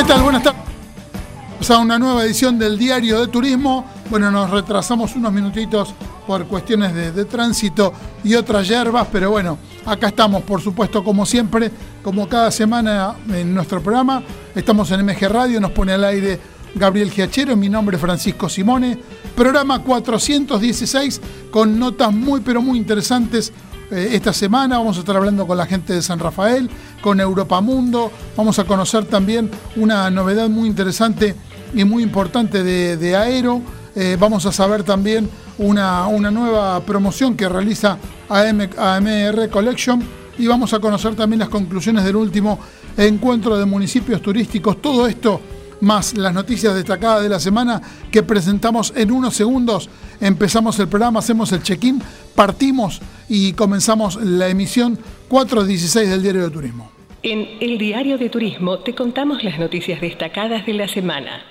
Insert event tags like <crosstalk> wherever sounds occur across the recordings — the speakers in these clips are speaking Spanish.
¿Qué tal? Buenas tardes. A una nueva edición del Diario de Turismo. Bueno, nos retrasamos unos minutitos por cuestiones de, de, tránsito y otras hierbas, pero bueno, acá estamos, por supuesto, como siempre, como cada semana en nuestro programa. Estamos en MG Radio, nos pone al aire Gabriel Giachero, mi nombre es Francisco Simone. Programa 416 con notas muy, pero muy interesantes eh, esta semana vamos a estar hablando con la gente de San Rafael, con Europa Mundo. Vamos a conocer también una novedad muy interesante y muy importante de, Aero. Eh, vamos a saber también una, una nueva promoción que realiza AM, AMR Collection y vamos a conocer también las conclusiones del último encuentro de municipios turísticos. Todo esto más las noticias destacadas de la semana que presentamos en unos segundos. Empezamos el programa, hacemos el check-in, partimos y comenzamos la emisión 416 del Diario de Turismo. En el Diario de Turismo te contamos las noticias destacadas de la semana.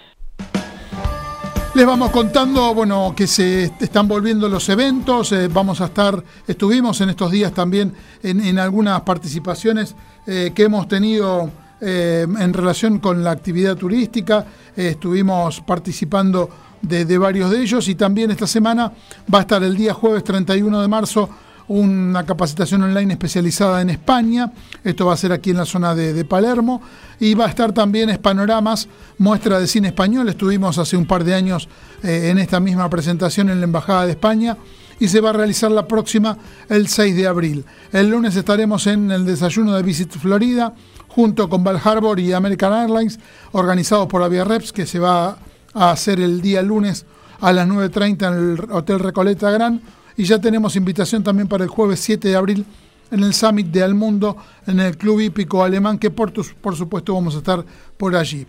Les vamos contando, bueno, que se están volviendo los eventos, eh, vamos a estar, estuvimos en estos días también en, algunas participaciones eh, que hemos tenido eh, en relación con la actividad turística. Eh, estuvimos participando de, varios de ellos y también esta semana va a estar el día jueves 31 de marzo una capacitación online especializada en España. Esto va a ser aquí en la zona de, Palermo. Y va a estar también Panoramas, muestra de cine español. Estuvimos hace un par de años eh, en esta misma presentación en la Embajada de España y se va a realizar la próxima el 6 de abril. El lunes estaremos en el desayuno de Visit Florida junto con Val Harbor y American Airlines, organizados por Avia Reps, que se va a hacer el día lunes a las 9.30 en el Hotel Recoleta Gran. Y ya tenemos invitación también para el jueves 7 de abril en el Summit de Almundo, en el Club Hípico Alemán, que por, por supuesto vamos a estar por allí.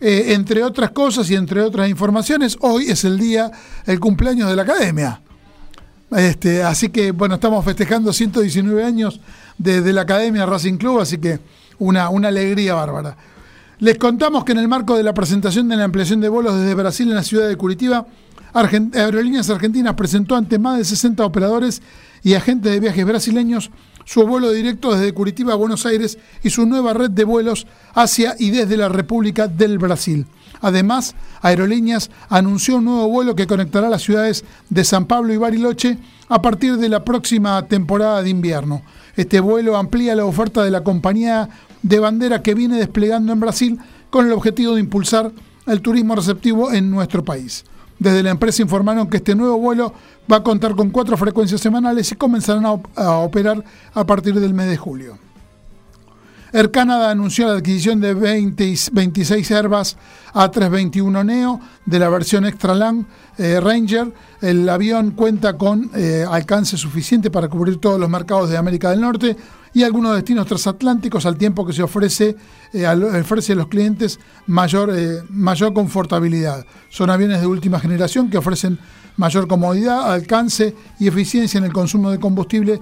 Eh, entre otras cosas y entre otras informaciones, hoy es el día, el cumpleaños de la academia. Este, así que, bueno, estamos festejando 119 años de, de la Academia Racing Club, así que una, una alegría bárbara. Les contamos que en el marco de la presentación de la ampliación de vuelos desde Brasil en la ciudad de Curitiba, Aerolíneas Argentinas presentó ante más de 60 operadores y agentes de viajes brasileños su vuelo directo desde Curitiba a Buenos Aires y su nueva red de vuelos hacia y desde la República del Brasil. Además, Aerolíneas anunció un nuevo vuelo que conectará las ciudades de San Pablo y Bariloche a partir de la próxima temporada de invierno. Este vuelo amplía la oferta de la compañía de bandera que viene desplegando en Brasil con el objetivo de impulsar el turismo receptivo en nuestro país. Desde la empresa informaron que este nuevo vuelo va a contar con cuatro frecuencias semanales y comenzarán a, operar a partir del mes de julio. Air Canada anunció la adquisición de 26 Airbus A321 Neo de la versión Extra Lang eh, Ranger. El avión cuenta con eh, alcance suficiente para cubrir todos los mercados de América del Norte y algunos destinos transatlánticos al tiempo que se ofrece, eh, a los clientes mayor, mayor confortabilidad. Son aviones de última generación que ofrecen mayor comodidad, alcance y eficiencia en el consumo de combustible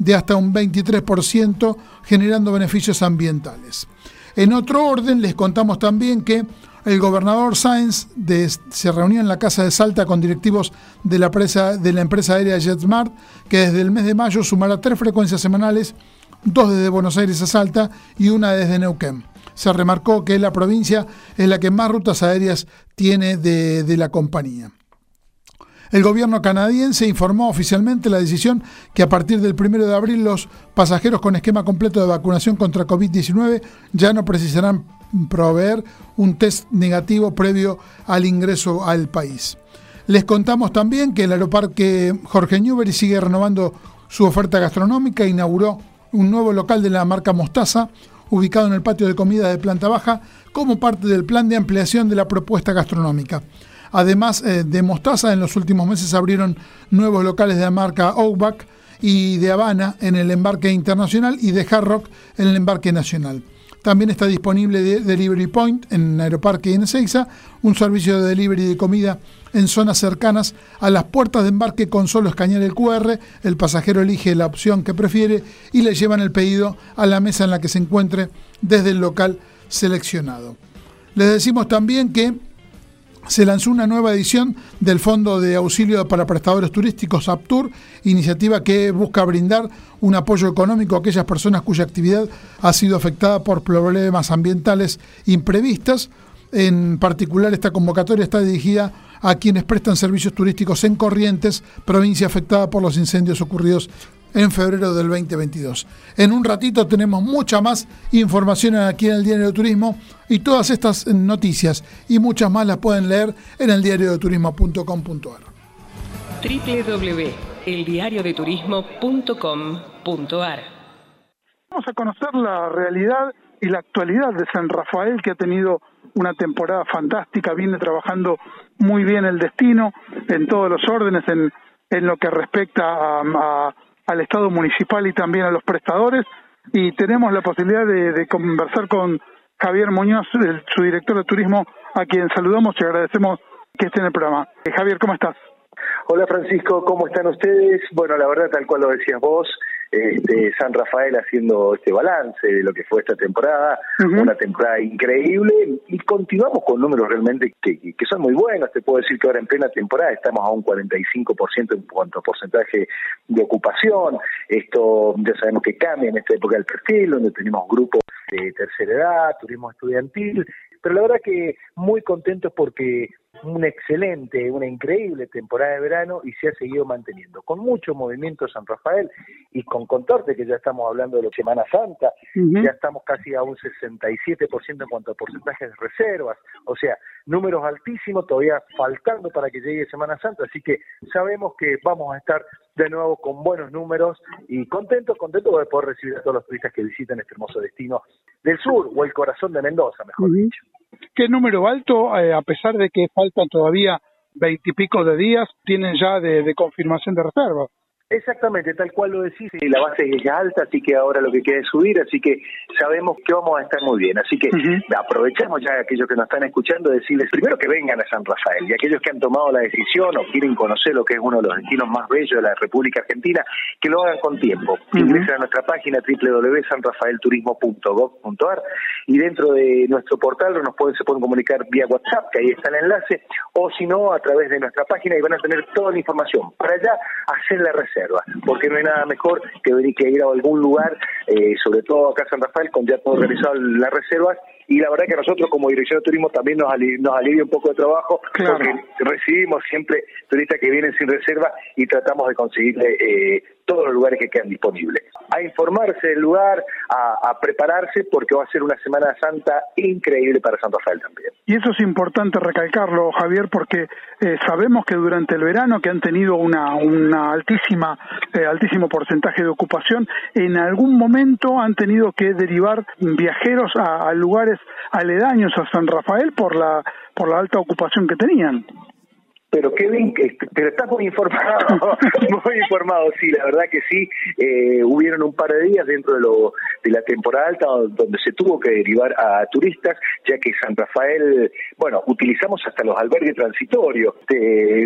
de hasta un 23%, generando beneficios ambientales. En otro orden, les contamos también que el gobernador Sáenz se reunió en la Casa de Salta con directivos de la, de la empresa aérea JetSmart, que desde el mes de mayo sumará tres frecuencias semanales, dos desde Buenos Aires a Salta y una desde Neuquén. Se remarcó que la provincia es la que más rutas aéreas tiene de la compañía. El gobierno canadiense informó oficialmente la decisión que a partir del 1 de abril los pasajeros con esquema completo de vacunación contra COVID-19 ya no precisarán proveer un test negativo previo al ingreso al país. Les contamos también que el aeroparque Jorge Newbery sigue renovando su oferta gastronómica, inauguró un nuevo local de la marca Mostaza, ubicado en el patio de comida de planta baja, como parte del plan de ampliación de la propuesta gastronómica. Además eh, de Mostaza, en los últimos meses abrieron nuevos locales de la marca Outback y de Habana en el embarque internacional y de Hard Rock en el embarque nacional. También está disponible Delivery Point en Aeroparque y en Ezeiza, un servicio de delivery de comida en zonas cercanas a las puertas de embarque con solo escanear el QR, el pasajero elige la opción que prefiere y le llevan el pedido a la mesa en la que se encuentre desde el local seleccionado. Les decimos también que se lanzó una nueva edición del Fondo de Auxilio para Prestadores Turísticos APTUR, iniciativa que busca brindar un apoyo económico a aquellas personas cuya actividad ha sido afectada por problemas ambientales imprevistas. En particular, esta convocatoria está dirigida a quienes prestan servicios turísticos en Corrientes, provincia afectada por los incendios ocurridos en febrero del 2022. En un ratito tenemos mucha más información aquí en el Diario de Turismo y todas estas noticias y muchas más las pueden leer en el diario de turismo.com.ar. www.eldiariodeturismo.com.ar Vamos a conocer la realidad y la actualidad de San Rafael que ha tenido una temporada fantástica, viene trabajando muy bien el destino en todos los órdenes, en, en lo que respecta a al Estado municipal y también a los prestadores y tenemos la posibilidad de, conversar con Javier Muñoz, su director de turismo, a quien saludamos y agradecemos que esté en el programa. Eh, Javier, ¿cómo estás? Hola Francisco, ¿cómo están ustedes? Bueno, la verdad, tal cual lo decías vos, este, San Rafael haciendo este balance de lo que fue esta temporada, una temporada increíble y continuamos con números realmente que, que, son muy buenos. Te puedo decir que ahora en plena temporada estamos a un 45% en cuanto a porcentaje de ocupación. Esto ya sabemos que cambia en esta época del perfil, donde tenemos grupos de tercera edad, turismo estudiantil, pero la verdad que muy contentos porque una excelente, una increíble temporada de verano y se ha seguido manteniendo, con mucho movimiento San Rafael y con Contorte, que ya estamos hablando de la Semana Santa, ya estamos casi a un 67% en cuanto a porcentajes de reservas, o sea, números altísimos, todavía faltando para que llegue Semana Santa, así que sabemos que vamos a estar de nuevo con buenos números y contentos, contentos de poder recibir a todos los turistas que visiten este hermoso destino del sur o el corazón de Mendoza, mejor dicho. ¿Qué número alto, eh, a pesar de que faltan todavía veintipico de días, tienen ya de, confirmación de reserva? Exactamente, tal cual lo decís, la base es ya alta, así que ahora lo que queda es subir, así que sabemos que vamos a estar muy bien. Así que aprovechamos ya a aquellos que nos están escuchando, decirles primero que vengan a San Rafael y aquellos que han tomado la decisión o quieren conocer lo que es uno de los destinos más bellos de la República Argentina, que lo hagan con tiempo. Ingresen a nuestra página www.sanrafaelturismo.gov.ar y dentro de nuestro portal nos pueden, se pueden comunicar vía WhatsApp, que ahí está el enlace, o si no, a través de nuestra página y van a tener toda la información para allá hacer la reserva porque no hay nada mejor que venir que ir a algún lugar, eh, sobre todo acá en San Rafael, con ya todo organizado las reservas, y la verdad que nosotros como Dirección de Turismo también nos, nos alivia un poco de trabajo, porque recibimos siempre turistas que vienen sin reserva y tratamos de conseguirle eh, todos los lugares que quedan disponibles. A informarse del lugar, a, prepararse, porque va a ser una Semana Santa increíble para San Rafael también. Y eso es importante recalcarlo, Javier, porque eh, sabemos que durante el verano, que han tenido una, altísima, eh, altísimo porcentaje de ocupación, en algún momento han tenido que derivar viajeros a, lugares aledaños a San Rafael por la, por la alta ocupación que tenían. Pero Kevin, pero estás muy informado, <laughs> muy informado, sí, la verdad que sí. Eh, hubieron un par de días dentro de, lo, de la temporada alta donde se tuvo que derivar a turistas, ya que San Rafael, bueno, utilizamos hasta los albergues transitorios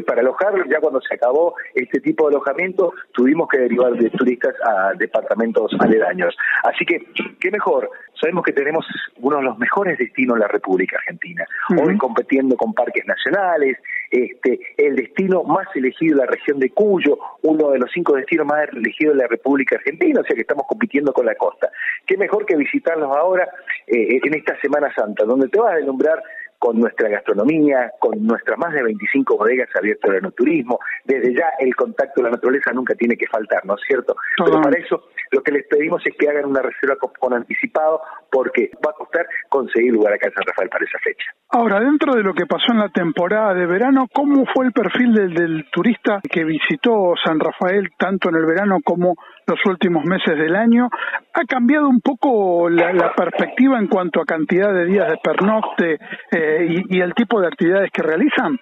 para alojarlos. Ya cuando se acabó este tipo de alojamiento, tuvimos que derivar de turistas a departamentos aledaños. Así que, qué mejor. Sabemos que tenemos uno de los mejores destinos en la República Argentina. Hoy compitiendo con parques nacionales, este, el destino más elegido de la región de Cuyo, uno de los cinco destinos más elegidos de la República Argentina, o sea que estamos compitiendo con la costa. Qué mejor que visitarlos ahora eh, en esta Semana Santa, donde te vas a deslumbrar con nuestra gastronomía, con nuestras más de 25 bodegas abiertas al turismo. Desde ya el contacto con la naturaleza nunca tiene que faltar, ¿no es cierto? Pero para eso lo que les pedimos es que hagan una reserva con, anticipado porque va a costar conseguir lugar acá en San Rafael para esa fecha. Ahora, dentro de lo que pasó en la temporada de verano, ¿cómo fue el perfil del, del turista que visitó San Rafael tanto en el verano como los últimos meses del año. ¿Ha cambiado un poco la, perspectiva en cuanto a cantidad de días de pernocte eh, y, el tipo de actividades que realizan?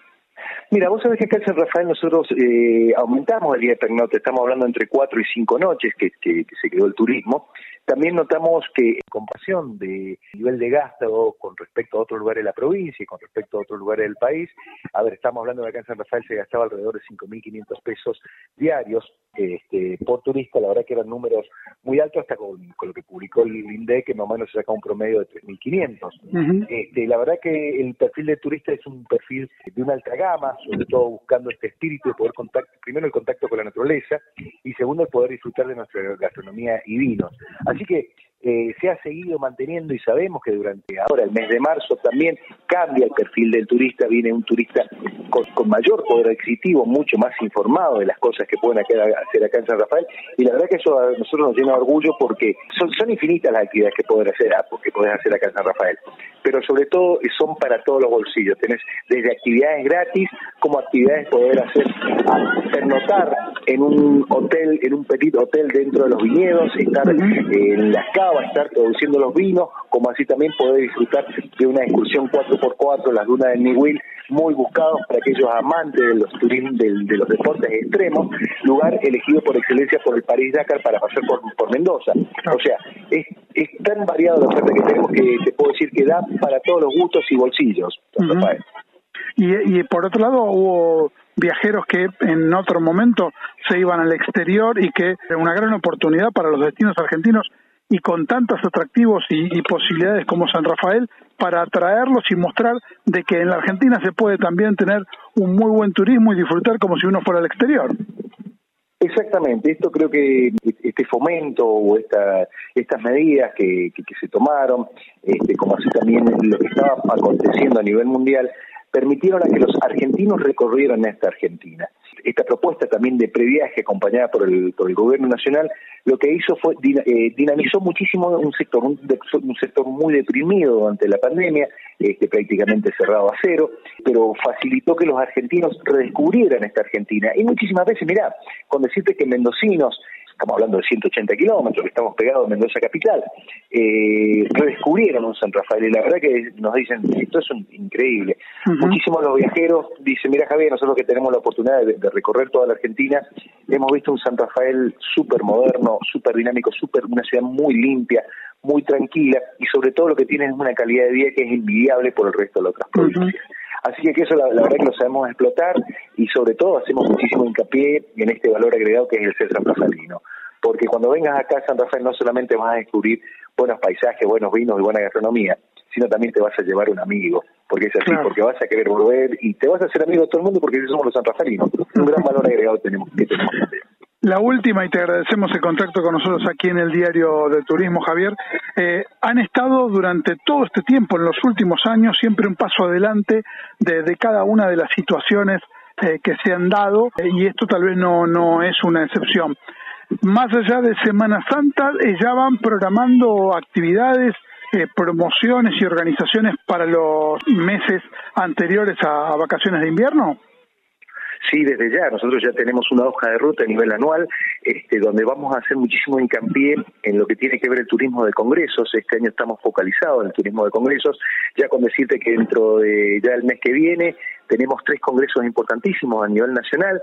Mira, vos sabés que acá en San Rafael nosotros eh, aumentamos el día de pernocte, estamos hablando entre cuatro y cinco noches que, que, se quedó el turismo, también notamos que en comparación de nivel de gasto con respecto a otros lugares de la provincia y con respecto a otros lugares del país, a ver, estamos hablando de acá en San Rafael se gastaba alrededor de 5.500 pesos diarios este, por turista, la verdad que eran números muy altos hasta con, lo que publicó el INDEC, que más o menos se saca un promedio de 3.500. este, la verdad que el perfil de turista es un perfil de una alta gama, sobre todo buscando este espíritu de poder contacto, primero el contacto con la naturaleza y segundo el poder disfrutar de nuestra gastronomía y vinos. Así que eh, se ha seguido manteniendo y sabemos que durante ahora el mes de marzo también cambia el perfil del turista, viene un turista con, mayor poder adquisitivo, mucho más informado de las cosas que pueden hacer acá en San Rafael. Y la verdad que eso a nosotros nos llena de orgullo porque son, son infinitas las actividades que poder hacer, ah, que podés hacer acá en San Rafael, pero sobre todo son para todos los bolsillos, tenés desde actividades gratis como actividades poder hacer, pernotar en un hotel, en un petit hotel dentro de los viñedos, estar en las casas va a estar produciendo los vinos, como así también poder disfrutar de una excursión 4x4, las dunas del Niwil, muy buscados para aquellos amantes de los turismos, de, los deportes extremos, lugar elegido por excelencia por el París Dakar para pasar por, Mendoza. O sea, es, tan variado la oferta que tenemos que te puedo decir que da para todos los gustos y bolsillos, y, y por otro lado hubo viajeros que en otro momento se iban al exterior y que era una gran oportunidad para los destinos argentinos y con tantos atractivos y, posibilidades como San Rafael para atraerlos y mostrar de que en la Argentina se puede también tener un muy buen turismo y disfrutar como si uno fuera al exterior. Exactamente, esto creo que este fomento o esta, estas medidas que, que, se tomaron, este, como así también lo que estaba aconteciendo a nivel mundial, permitieron a que los argentinos recorrieran esta Argentina. Esta propuesta también de previaje acompañada por el, por el gobierno nacional, lo que hizo fue eh, dinamizó muchísimo un sector, un, sector muy deprimido durante la pandemia, este, prácticamente cerrado a cero, pero facilitó que los argentinos redescubrieran esta Argentina. Y muchísimas veces, mirá, con decirte que mendocinos estamos hablando de 180 kilómetros, que estamos pegados a Mendoza Capital, eh, redescubrieron un San Rafael y la verdad que nos dicen, esto es increíble. Muchísimos los viajeros dicen, mira Javier, nosotros que tenemos la oportunidad de, recorrer toda la Argentina, hemos visto un San Rafael súper moderno, súper dinámico, super, una ciudad muy limpia, muy tranquila y sobre todo lo que tiene es una calidad de vida que es envidiable por el resto de las otras provincias. Así que eso la, verdad que lo sabemos explotar y sobre todo hacemos muchísimo hincapié en este valor agregado que es el ser San Rafaelino. Porque cuando vengas acá a San Rafael no solamente vas a descubrir buenos paisajes, buenos vinos y buena gastronomía, sino también te vas a llevar un amigo, porque es así, porque vas a querer volver y te vas a hacer amigo de todo el mundo porque somos los sanrafaelinos. Un gran valor agregado tenemos, que tenemos la última, y te agradecemos el contacto con nosotros aquí en el Diario del Turismo, Javier, eh, han estado durante todo este tiempo, en los últimos años, siempre un paso adelante de, cada una de las situaciones eh, que se han dado, y esto tal vez no, no es una excepción. Más allá de Semana Santa, eh, ya van programando actividades, promociones y organizaciones para los meses anteriores a vacaciones de invierno. Sí, desde ya. Nosotros ya tenemos una hoja de ruta a nivel anual, este, donde vamos a hacer muchísimo hincapié en lo que tiene que ver el turismo de congresos. Este año estamos focalizados en el turismo de congresos. Ya con decirte que dentro de ya el mes que viene tenemos tres congresos importantísimos a nivel nacional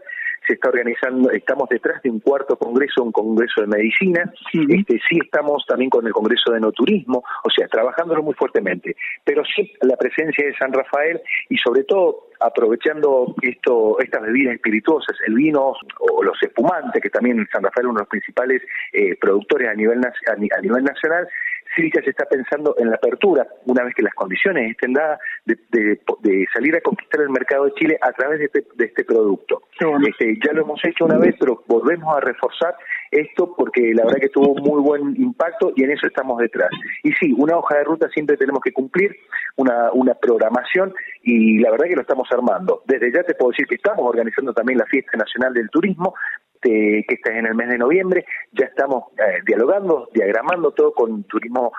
se está organizando, estamos detrás de un cuarto congreso, un congreso de medicina, este, sí estamos también con el congreso de no turismo, o sea, trabajándolo muy fuertemente, pero sí la presencia de San Rafael y sobre todo aprovechando esto, estas bebidas espirituosas, el vino o los espumantes, que también San Rafael es uno de los principales eh, productores a nivel, a nivel nacional, Cívica se está pensando en la apertura, una vez que las condiciones estén dadas, de, salir a conquistar el mercado de Chile a través de este, este producto. Este, ya lo hemos hecho una vez, pero volvemos a reforzar esto porque la verdad que tuvo muy buen impacto y en eso estamos detrás. Y sí, una hoja de ruta siempre tenemos que cumplir, una, una programación y la verdad que lo estamos armando. Desde ya te puedo decir que estamos organizando también la Fiesta Nacional del Turismo, que está en el mes de noviembre. Ya estamos eh, dialogando, diagramando todo con turismo,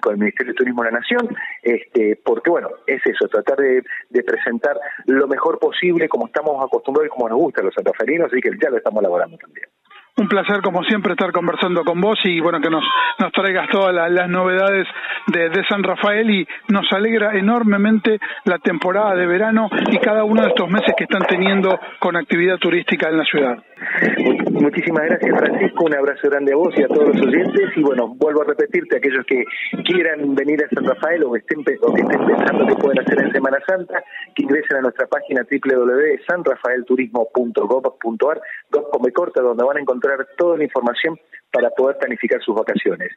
con el Ministerio de Turismo de la Nación, este, porque bueno, es eso, tratar de, presentar lo mejor posible como estamos acostumbrados y como nos gusta los santaferinos, así que ya lo estamos elaborando también. Un placer como siempre estar conversando con vos y bueno que nos, nos traigas todas las novedades de, San Rafael y nos alegra enormemente la temporada de verano y cada uno de estos meses que están teniendo con actividad turística en la ciudad. Muchísimas gracias Francisco, un abrazo grande a vos y a todos los oyentes y bueno, vuelvo a repetirte, aquellos que quieran venir a San Rafael o, estén, o que estén pensando que pueden hacer en Semana Santa, que ingresen a nuestra página www.sanrafaelturismo.gov.ar, com corta, donde van a encontrar toda la información para poder planificar sus vacaciones.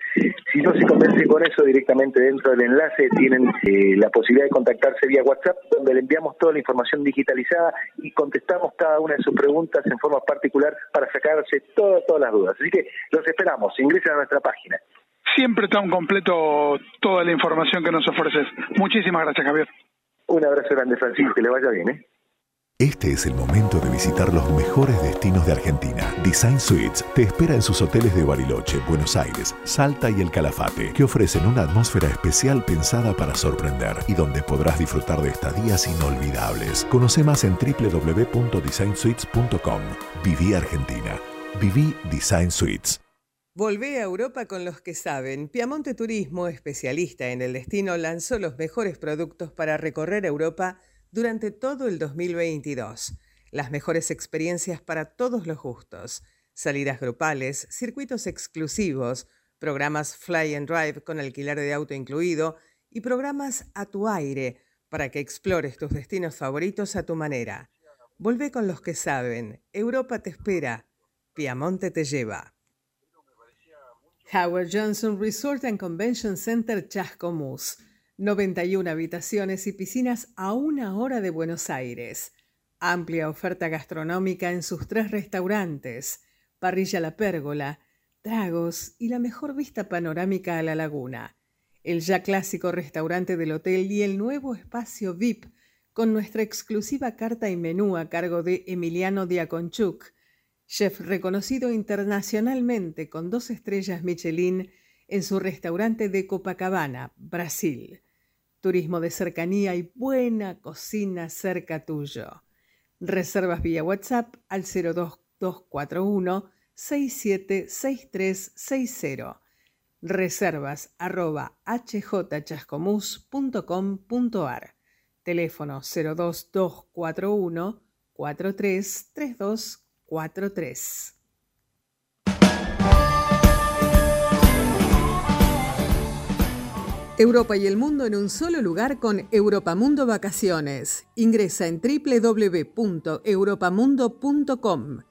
Si no se convencen con eso, directamente dentro del enlace tienen eh, la posibilidad de contactarse vía WhatsApp, donde le enviamos toda la información digitalizada y contestamos cada una de sus preguntas en forma particular para sacarse todas, todas las dudas. Así que los esperamos, ingresen a nuestra página. Siempre está un completo toda la información que nos ofreces. Muchísimas gracias, Javier. Un abrazo grande, Francisco, que le vaya bien. ¿eh? Este es el momento de visitar los mejores destinos de Argentina. Design Suites te espera en sus hoteles de Bariloche, Buenos Aires, Salta y El Calafate, que ofrecen una atmósfera especial pensada para sorprender y donde podrás disfrutar de estadías inolvidables. Conoce más en www.designsuites.com. Viví Argentina. Viví Design Suites. Volvé a Europa con los que saben. Piamonte Turismo, especialista en el destino, lanzó los mejores productos para recorrer Europa durante todo el 2022. Las mejores experiencias para todos los gustos. Salidas grupales, circuitos exclusivos, programas Fly and Drive con alquiler de auto incluido y programas a tu aire para que explores tus destinos favoritos a tu manera. Volvé con los que saben. Europa te espera. Piamonte te lleva. Howard Johnson Resort and Convention Center Chascomús 91 habitaciones y piscinas a una hora de Buenos Aires. Amplia oferta gastronómica en sus tres restaurantes, parrilla La Pérgola, tragos y la mejor vista panorámica a la laguna. El ya clásico restaurante del hotel y el nuevo espacio VIP con nuestra exclusiva carta y menú a cargo de Emiliano Diaconchuk, chef reconocido internacionalmente con dos estrellas Michelin en su restaurante de Copacabana, Brasil turismo de cercanía y buena cocina cerca tuyo. Reservas vía WhatsApp al 02241 676360. Reservas arroba hjchascomus.com.ar. Teléfono 02241 433243. Europa y el mundo en un solo lugar con Europamundo Vacaciones. Ingresa en www.europamundo.com.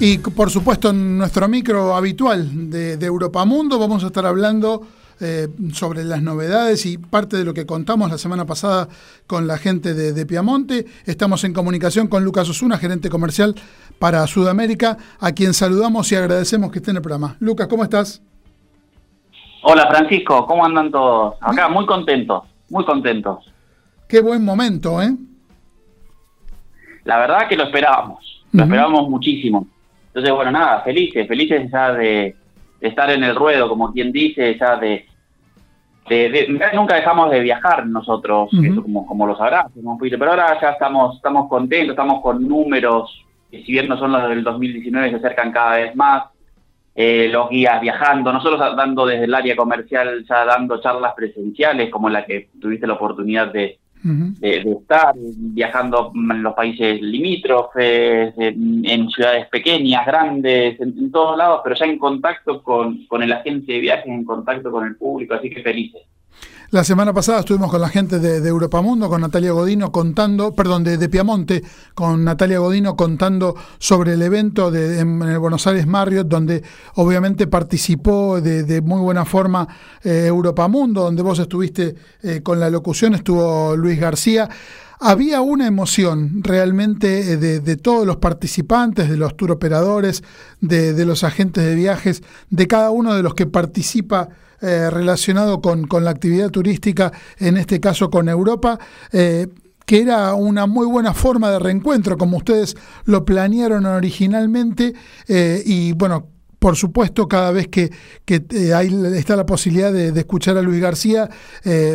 Y por supuesto en nuestro micro habitual de, Europa Mundo vamos a estar hablando eh, sobre las novedades y parte de lo que contamos la semana pasada con la gente de, de, Piamonte. Estamos en comunicación con Lucas Osuna, gerente comercial para Sudamérica, a quien saludamos y agradecemos que esté en el programa. Lucas, ¿cómo estás? Hola Francisco, ¿cómo andan todos? Acá muy contentos, muy contentos. Qué buen momento, ¿eh? La verdad que lo esperábamos, lo esperábamos muchísimo. Entonces, bueno, nada, felices, felices ya de, estar en el ruedo, como quien dice, ya de, nunca dejamos de viajar nosotros, eso como, como lo sabrás, pero ahora ya estamos, estamos contentos, estamos con números, que si bien no son los del 2019, se acercan cada vez más, eh, los guías viajando, nosotros dando desde el área comercial, ya dando charlas presenciales, como la que tuviste la oportunidad de, de, estar viajando en los países limítrofes, en, ciudades pequeñas, grandes, en, todos lados, pero ya en contacto con, con el agente de viajes, en contacto con el público, así que felices. La semana pasada estuvimos con la gente de, de Europamundo, con Natalia Godino contando, perdón, de, de, Piamonte, con Natalia Godino contando sobre el evento de, en, el Buenos Aires Marriott, donde obviamente participó de, muy buena forma eh, Europamundo, donde vos estuviste eh, con la locución, estuvo Luis García había una emoción realmente eh, de, todos los participantes, de los turoperadores, de, de los agentes de viajes, de cada uno de los que participa eh, relacionado con, la actividad turística, en este caso con Europa, eh, que era una muy buena forma de reencuentro, como ustedes lo planearon originalmente, y bueno, por supuesto, cada vez que, que hay, está la posibilidad de, escuchar a Luis García,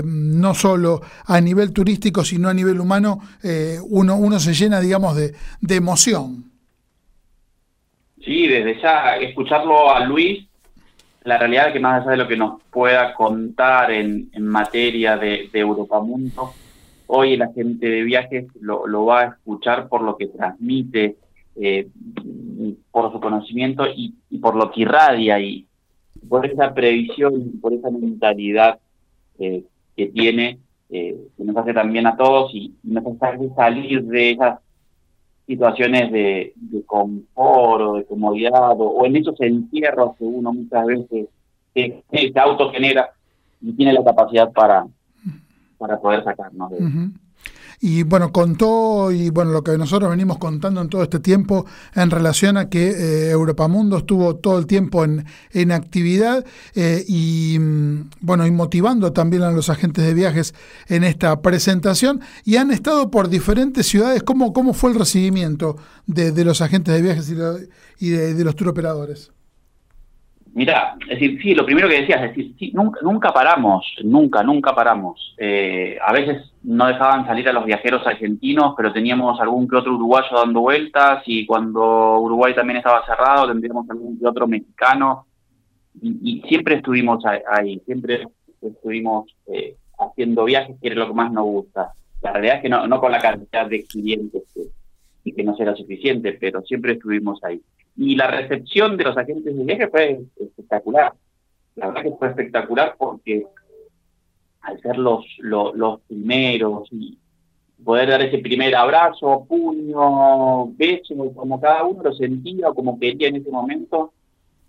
no solo a nivel turístico, sino a nivel humano, uno, uno se llena, digamos, de, de emoción. Sí, desde ya escucharlo a Luis la realidad es que más allá de lo que nos pueda contar en, materia de, de Mundo, hoy la gente de viajes lo, va a escuchar por lo que transmite, eh, por su conocimiento y, por lo que irradia y por esa previsión y por esa mentalidad eh, que tiene, eh, que nos hace también a todos y, nos hace salir de esas situaciones de, confort o de comodidad o, en esos entierros que uno muchas veces se, se autogenera y tiene la capacidad para, para poder sacarnos de. Y bueno, contó, y bueno, lo que nosotros venimos contando en todo este tiempo en relación a que eh, Europamundo estuvo todo el tiempo en, en actividad eh, y mm, bueno, y motivando también a los agentes de viajes en esta presentación y han estado por diferentes ciudades. ¿Cómo, cómo fue el recibimiento de, de los agentes de viajes y, y de, de los turoperadores? Mira, es decir, sí, lo primero que decías, es decir, sí, nunca, nunca paramos, nunca, nunca paramos. Eh, a veces no dejaban salir a los viajeros argentinos, pero teníamos algún que otro uruguayo dando vueltas y cuando Uruguay también estaba cerrado tendríamos algún que otro mexicano y, siempre estuvimos ahí, siempre estuvimos eh, haciendo viajes, que es lo que más nos gusta. La realidad es que no, no con la cantidad de clientes y que no será suficiente, pero siempre estuvimos ahí. Y la recepción de los agentes de viaje fue espectacular. La verdad que fue espectacular porque al ser los, los, primeros y poder dar ese primer abrazo, puño, beso, como cada uno lo sentía o como quería en ese momento,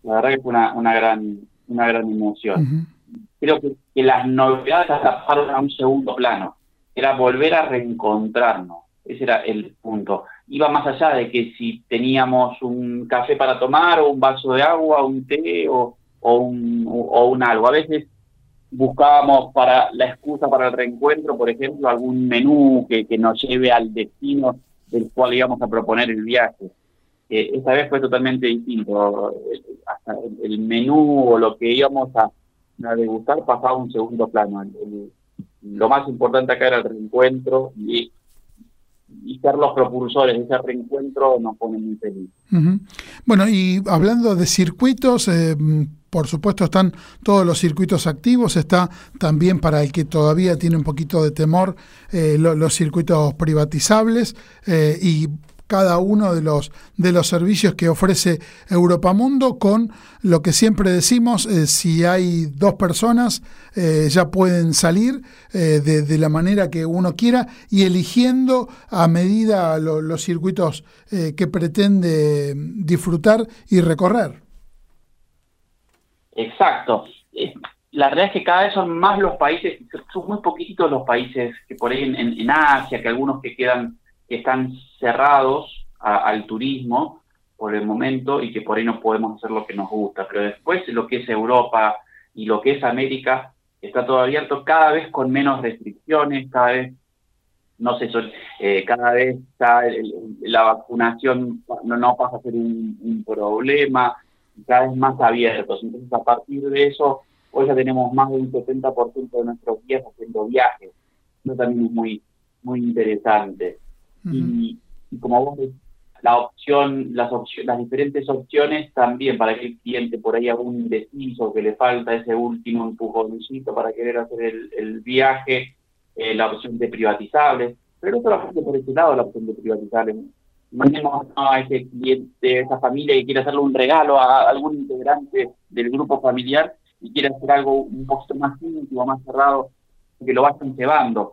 la verdad que fue una, una gran una gran emoción. Creo que, que, las novedades pasaron a un segundo plano, era volver a reencontrarnos, ese era el punto iba más allá de que si teníamos un café para tomar o un vaso de agua, un té o, un, o un algo. A veces buscábamos para la excusa para el reencuentro, por ejemplo, algún menú que, nos lleve al destino del cual íbamos a proponer el viaje. Eh, esta vez fue totalmente distinto. El, menú o lo que íbamos a, a degustar pasaba a un segundo plano. lo más importante acá era el reencuentro y y ser los propulsores de ese reencuentro nos pone muy feliz. Bueno, y hablando de circuitos, eh, por supuesto están todos los circuitos activos, está también para el que todavía tiene un poquito de temor eh, los circuitos privatizables eh, y cada uno de los, de los servicios que ofrece Europamundo con lo que siempre decimos, eh, si hay dos personas eh, ya pueden salir eh, de, la manera que uno quiera y eligiendo a medida los circuitos que pretende disfrutar y recorrer. Exacto. La verdad es que cada vez son más los países, son muy poquitos los países que por ahí en, en Asia, que algunos que quedan que están cerrados al turismo por el momento y que por ahí no podemos hacer lo que nos gusta. Pero después lo que es Europa y lo que es América está todo abierto cada vez con menos restricciones, cada vez, no sé, eh, cada vez está la vacunación no, no pasa a ser un, problema, cada vez más abiertos. Entonces a partir de eso, hoy ya tenemos más de un 70% de nuestros días haciendo viajes. Eso también es muy, muy interesante y, como vos la opción, las opciones, las diferentes opciones también para que el cliente por ahí algún indeciso que le falta ese último empujoncito para querer hacer el, viaje, eh, la opción de privatizables, pero no solamente por ese lado la opción de privatizables. Imaginemos a ese cliente, esa familia que quiere hacerle un regalo a algún integrante del grupo familiar y quiere hacer algo un poquito más íntimo, más cerrado, que lo vayan llevando.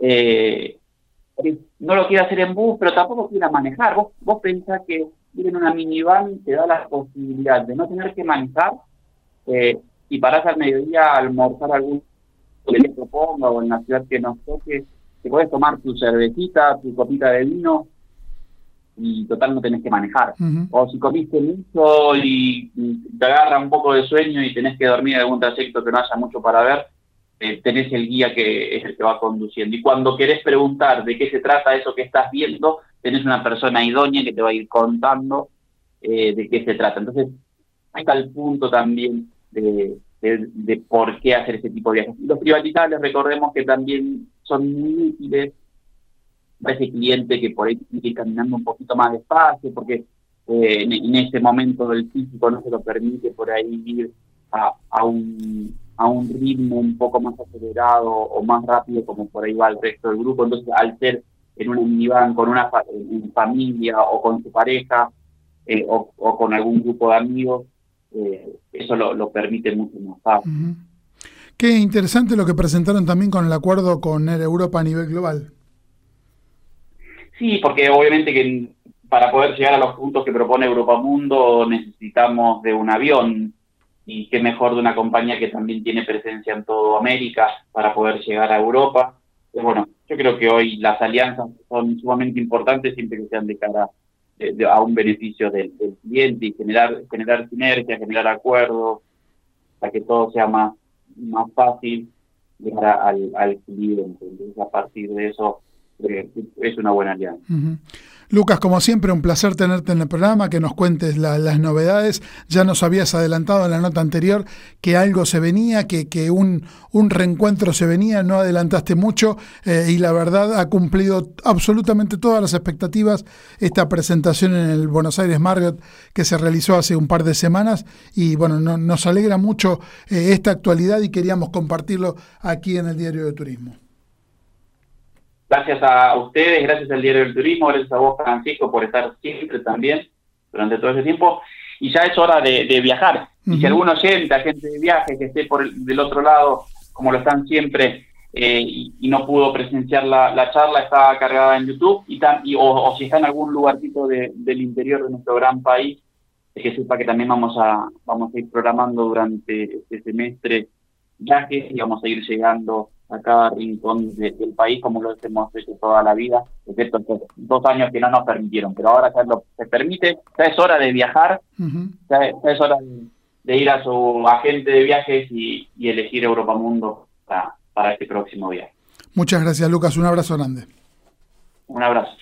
Eh, no lo quiere hacer en bus, pero tampoco quiere manejar. Vos, vos pensás que ir en una minivan te da la posibilidad de no tener que manejar eh, y parás al mediodía a almorzar algún que le proponga o en la ciudad que nos toque, te puedes tomar tu cervecita, tu copita de vino y total no tenés que manejar. O si comiste mucho y, te agarra un poco de sueño y tenés que dormir en algún trayecto que no haya mucho para ver, eh, tenés el guía que es el que va conduciendo. Y cuando querés preguntar de qué se trata eso que estás viendo, tenés una persona idónea que te va a ir contando eh, de qué se trata. Entonces, está el punto también de, de, por qué hacer ese tipo de viajes. Los privatizales, recordemos que también son muy útiles para ese cliente que por ahí tiene que ir caminando un poquito más despacio, porque eh, en, ese momento el físico no se lo permite por ahí ir a, a, un, a un ritmo un poco más acelerado o más rápido como por ahí va el resto del grupo. Entonces, al ser en una minivan con una familia o con su pareja eh, o, con algún grupo de amigos, eh, eso lo, permite mucho más fácil. Qué interesante lo que presentaron también con el acuerdo con Air Europa a nivel global. Sí, porque obviamente que para poder llegar a los puntos que propone Europa Mundo necesitamos de un avión y qué mejor de una compañía que también tiene presencia en toda América para poder llegar a Europa. bueno, yo creo que hoy las alianzas son sumamente importantes siempre que sean de cara a un beneficio del, cliente y generar, generar sinergia, generar acuerdos, para que todo sea más, más fácil llegar al, al cliente. Entonces, a partir de eso, eh, es una buena alianza. Lucas, como siempre, un placer tenerte en el programa, que nos cuentes las novedades. Ya nos habías adelantado en la nota anterior que algo se venía, que, que un, un reencuentro se venía, no adelantaste mucho eh, y la verdad ha cumplido absolutamente todas las expectativas esta presentación en el Buenos Aires Marriott que se realizó hace un par de semanas y bueno, nos alegra mucho eh, esta actualidad y queríamos compartirlo aquí en el Diario de Turismo. Gracias a ustedes, gracias al Diario del Turismo, gracias a vos, Francisco, por estar siempre también durante todo ese tiempo. Y ya es hora de, viajar. Y si alguno oyente, gente de viaje que esté por el, del otro lado, como lo están siempre, eh, y, no pudo presenciar la, charla, está cargada en YouTube, y, y o, si está en algún lugarcito del interior de nuestro gran país, que sepa que también vamos a, vamos a ir programando durante este semestre viajes y vamos a ir llegando a cada rincón del país como lo hemos hecho toda la vida, excepto dos años que no nos permitieron, pero ahora ya lo, se permite, ya es hora de viajar, ya, es hora de, ir a su agente de viajes y, elegir Europa Mundo para, para este próximo viaje. Muchas gracias Lucas, un abrazo grande. Un abrazo.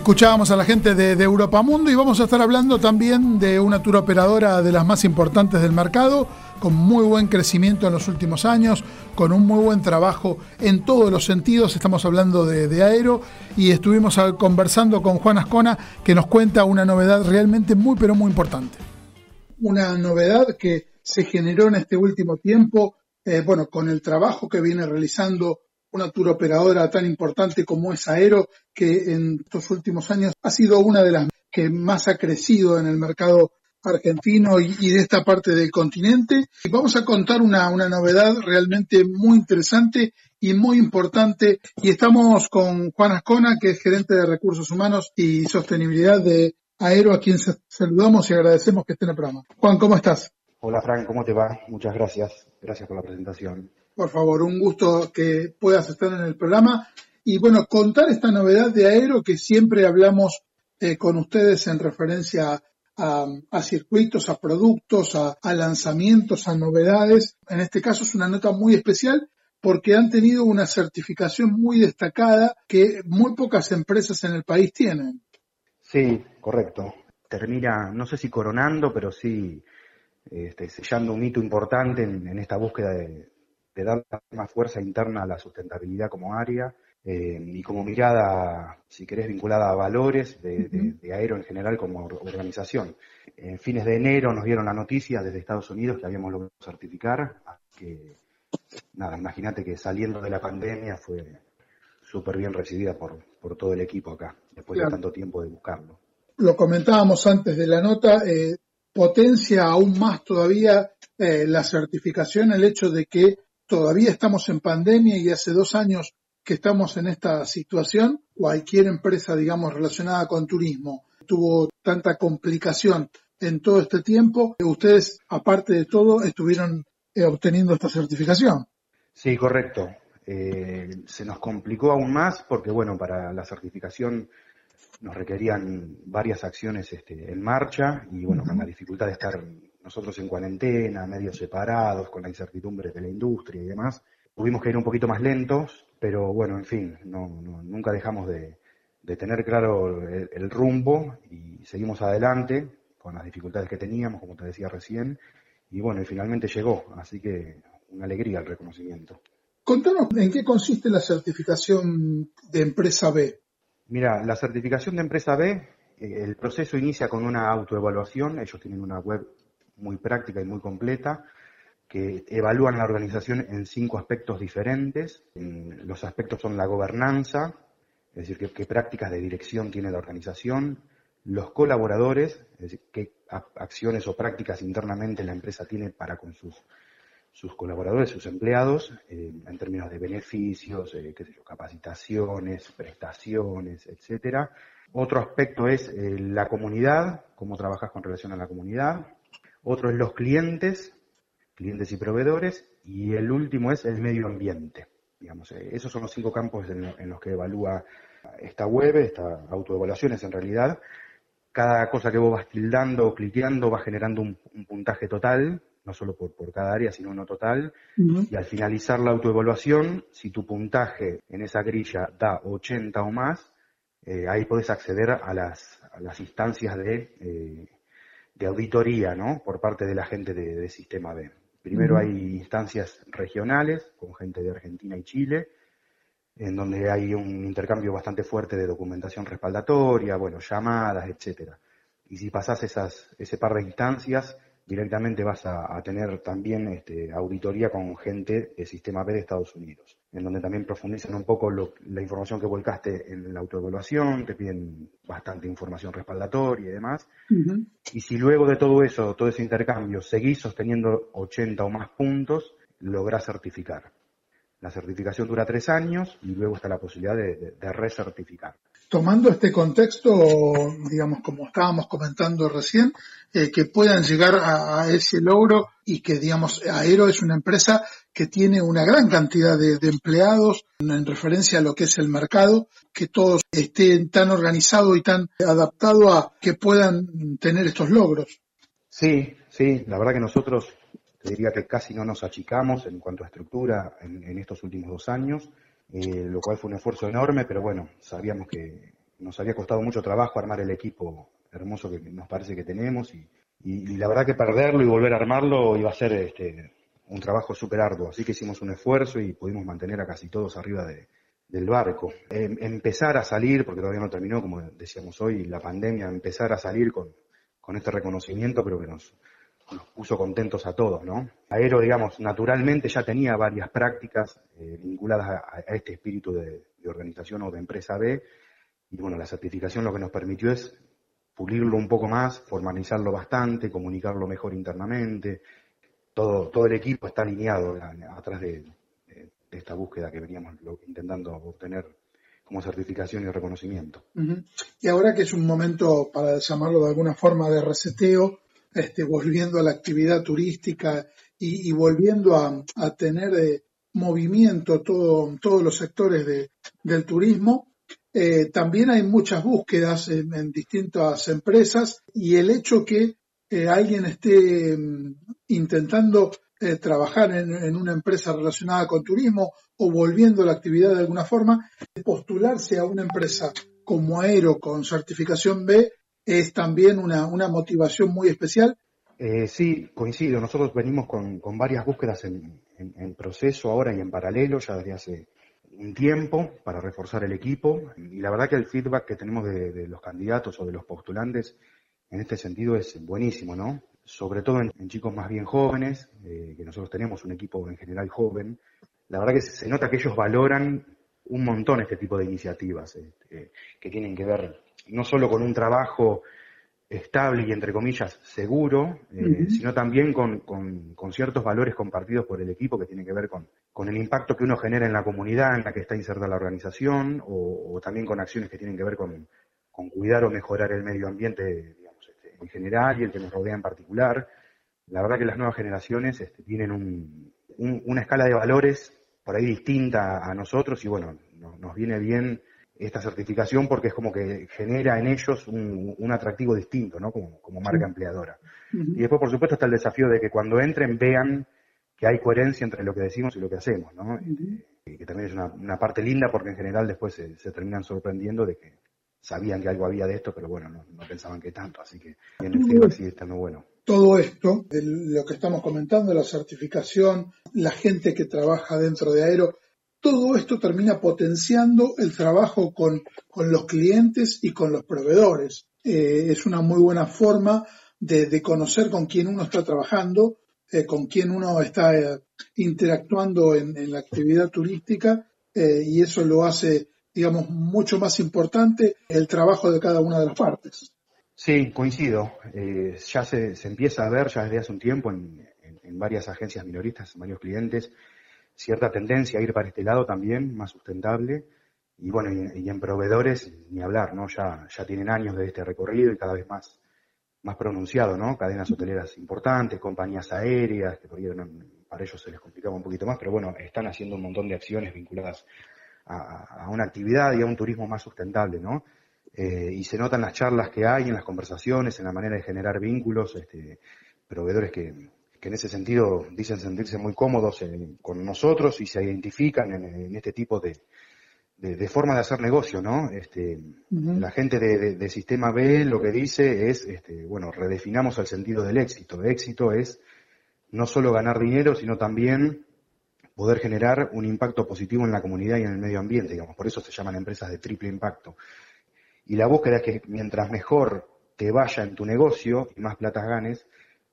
Escuchábamos a la gente de, Europa Mundo y vamos a estar hablando también de una tour operadora de las más importantes del mercado, con muy buen crecimiento en los últimos años, con un muy buen trabajo en todos los sentidos. Estamos hablando de, de Aero y estuvimos conversando con Juan Ascona que nos cuenta una novedad realmente muy pero muy importante. Una novedad que se generó en este último tiempo, eh, bueno, con el trabajo que viene realizando una tour operadora tan importante como es Aero, que en estos últimos años ha sido una de las que más ha crecido en el mercado argentino y, de esta parte del continente. Y vamos a contar una, una novedad realmente muy interesante y muy importante. Y estamos con Juan Ascona, que es gerente de recursos humanos y sostenibilidad de Aero, a quien saludamos y agradecemos que esté en el programa. Juan, ¿cómo estás? Hola, Frank, ¿cómo te va? Muchas gracias. Gracias por la presentación por favor, un gusto que puedas estar en el programa. Y bueno, contar esta novedad de Aero que siempre hablamos eh, con ustedes en referencia a, circuitos, a productos, a, lanzamientos, a novedades. En este caso es una nota muy especial porque han tenido una certificación muy destacada que muy pocas empresas en el país tienen. Sí, correcto. Termina, no sé si coronando, pero sí este, sellando un hito importante en esta búsqueda de, de dar más fuerza interna a la sustentabilidad como área eh, y como mirada, si querés, vinculada a valores de, Aero en general como organización. En fines de enero nos dieron la noticia desde Estados Unidos que habíamos logrado certificar, que nada, imagínate que saliendo de la pandemia fue súper bien recibida por, por todo el equipo acá, después de tanto tiempo de buscarlo. lo comentábamos antes de la nota, eh, potencia aún más todavía eh, la certificación el hecho de que todavía estamos en pandemia y hace dos años que estamos en esta situación, cualquier empresa, digamos, relacionada con turismo tuvo tanta complicación en todo este tiempo. Ustedes, aparte de todo, estuvieron eh, obteniendo esta certificación. Sí, correcto. Eh, se nos complicó aún más porque, bueno, para la certificación nos requerían varias acciones este, en marcha y, bueno, con la dificultad de estar nosotros en cuarentena, medio separados, con la incertidumbre de la industria y demás, tuvimos que ir un poquito más lentos, pero bueno, en fin, no, nunca dejamos de, tener claro el, rumbo y seguimos adelante con las dificultades que teníamos, como te decía recién, y bueno, y finalmente llegó, así que una alegría el reconocimiento. Contanos en qué consiste la certificación de empresa B. Mira, la certificación de empresa B, eh, el proceso inicia con una autoevaluación, ellos tienen una web muy práctica y muy completa, que evalúan la organización en cinco aspectos diferentes. Los aspectos son la gobernanza, es decir, qué, prácticas de dirección tiene la organización, los colaboradores, es decir, qué acciones o prácticas internamente la empresa tiene para con sus, sus colaboradores, sus empleados, eh, en términos de beneficios, eh, qué sé yo, capacitaciones, prestaciones, etcétera. Otro aspecto es eh, la comunidad, cómo trabajas con relación a la comunidad. Otro es los clientes, clientes y proveedores. Y el último es el medio ambiente. Digamos, esos son los cinco campos en, los que evalúa esta web, esta autoevaluación es en realidad cada cosa que vos vas tildando o cliqueando va generando un, puntaje total, no solo por, cada área, sino uno total. Y al finalizar la autoevaluación, si tu puntaje en esa grilla da 80 o más, eh, ahí podés acceder a las, instancias de, eh, de, auditoría, ¿no? Por parte de la gente de, Sistema B. Primero hay instancias regionales con gente de Argentina y Chile, en donde hay un intercambio bastante fuerte de documentación respaldatoria, bueno, llamadas, etcétera. Y si pasás esas, ese par de instancias, directamente vas a, tener también este, auditoría con gente del sistema B de Estados Unidos, en donde también profundizan un poco la información que volcaste en la autoevaluación, te piden bastante información respaldatoria y demás. Y si luego de todo eso, todo ese intercambio, seguís sosteniendo 80 o más puntos, lográs certificar. La certificación dura tres años y luego está la posibilidad de, recertificar. Tomando este contexto, digamos, como estábamos comentando recién, eh, que puedan llegar a, ese logro y que, digamos, Aero es una empresa que tiene una gran cantidad de, empleados en referencia a lo que es el mercado, que todos estén tan organizados y tan adaptados a que puedan tener estos logros. Sí, sí, la verdad que nosotros te diría que casi no nos achicamos en cuanto a estructura en, estos últimos dos años, eh, lo cual fue un esfuerzo enorme, pero bueno, sabíamos que nos había costado mucho trabajo armar el equipo hermoso que nos parece que tenemos y, la verdad que perderlo y volver a armarlo iba a ser este, un trabajo súper arduo, así que hicimos un esfuerzo y pudimos mantener a casi todos arriba del barco. Em, empezar a salir, porque todavía no terminó, como decíamos hoy, la pandemia, empezar a salir con, con este reconocimiento, pero que nos, nos puso contentos a todos, ¿no? Aero, digamos, naturalmente ya tenía varias prácticas eh, vinculadas a, este espíritu de, organización o de empresa B, y bueno, la certificación lo que nos permitió es pulirlo un poco más, formalizarlo bastante, comunicarlo mejor internamente. Todo, todo el equipo está alineado atrás de, esta búsqueda que veníamos intentando obtener como certificación y reconocimiento. Y ahora que es un momento, para llamarlo de alguna forma, de reseteo, este, volviendo a la actividad turística y, volviendo a, tener eh, movimiento todo, todos los sectores de, del turismo. Eh, también hay muchas búsquedas en, distintas empresas y el hecho que eh, alguien esté mm, intentando trabajar en, en, una empresa relacionada con turismo o volviendo a la actividad de alguna forma, postularse a una empresa como Aero con certificación B es también una, motivación muy especial. Eh, sí, coincido. Nosotros venimos con, varias búsquedas en, proceso ahora y en paralelo ya desde hace un tiempo para reforzar el equipo y la verdad que el feedback que tenemos de, los candidatos o de los postulantes en este sentido es buenísimo, ¿no? Sobre todo en, chicos más bien jóvenes, eh, que nosotros tenemos un equipo en general joven. La verdad que se, nota que ellos valoran un montón este tipo de iniciativas este, que tienen que ver no solo con un trabajo estable y entre comillas seguro, eh, sino también con, con, ciertos valores compartidos por el equipo que tienen que ver con, con, el impacto que uno genera en la comunidad en la que está inserta la organización o, también con acciones que tienen que ver con, con cuidar o mejorar el medio ambiente digamos, este, en general y el que nos rodea en particular. La verdad que las nuevas generaciones este, tienen un, una escala de valores por ahí distinta a nosotros y bueno, nos viene bien esta certificación porque es como que genera en ellos un, atractivo distinto, ¿no? Como, marca empleadora. Y después, por supuesto, está el desafío de que cuando entren vean que hay coherencia entre lo que decimos y lo que hacemos, ¿no? y que también es una, parte linda porque en general después se, terminan sorprendiendo de que sabían que algo había de esto, pero bueno, no, pensaban que tanto, así que en el feedback sigue estando bueno. Todo esto, de lo que estamos comentando, la certificación, la gente que trabaja dentro de Aero, todo esto termina potenciando el trabajo con, los clientes y con los proveedores. Eh, es una muy buena forma de, conocer con quién uno está trabajando, eh, con quién uno está eh, interactuando en, la actividad turística y eso lo hace, digamos, mucho más importante el trabajo de cada una de las partes. Sí, coincido. ya se, empieza a ver ya desde hace un tiempo en, en varias agencias minoristas, en varios clientes, cierta tendencia a ir para este lado también, más sustentable. Y bueno, y, en proveedores, ni hablar, ¿no? Ya, ya tienen años de este recorrido y cada vez más, más pronunciado, ¿no? Cadenas hoteleras importantes, compañías aéreas, que para ellos se les complicaba un poquito más, pero bueno, están haciendo un montón de acciones vinculadas a, una actividad y a un turismo más sustentable, ¿no? Eh, y se notan las charlas que hay, en las conversaciones, en la manera de generar vínculos, este, proveedores que, que en ese sentido dicen sentirse muy cómodos con nosotros y se identifican en, este tipo de, de, forma de hacer negocio, ¿no? Este, La gente de, Sistema B lo que dice es, este, bueno, redefinamos el sentido del éxito. El éxito es no solo ganar dinero, sino también poder generar un impacto positivo en la comunidad y en el medio ambiente, digamos. Por eso se llaman empresas de triple impacto. Y la búsqueda es que mientras mejor te vaya en tu negocio y más platas ganes,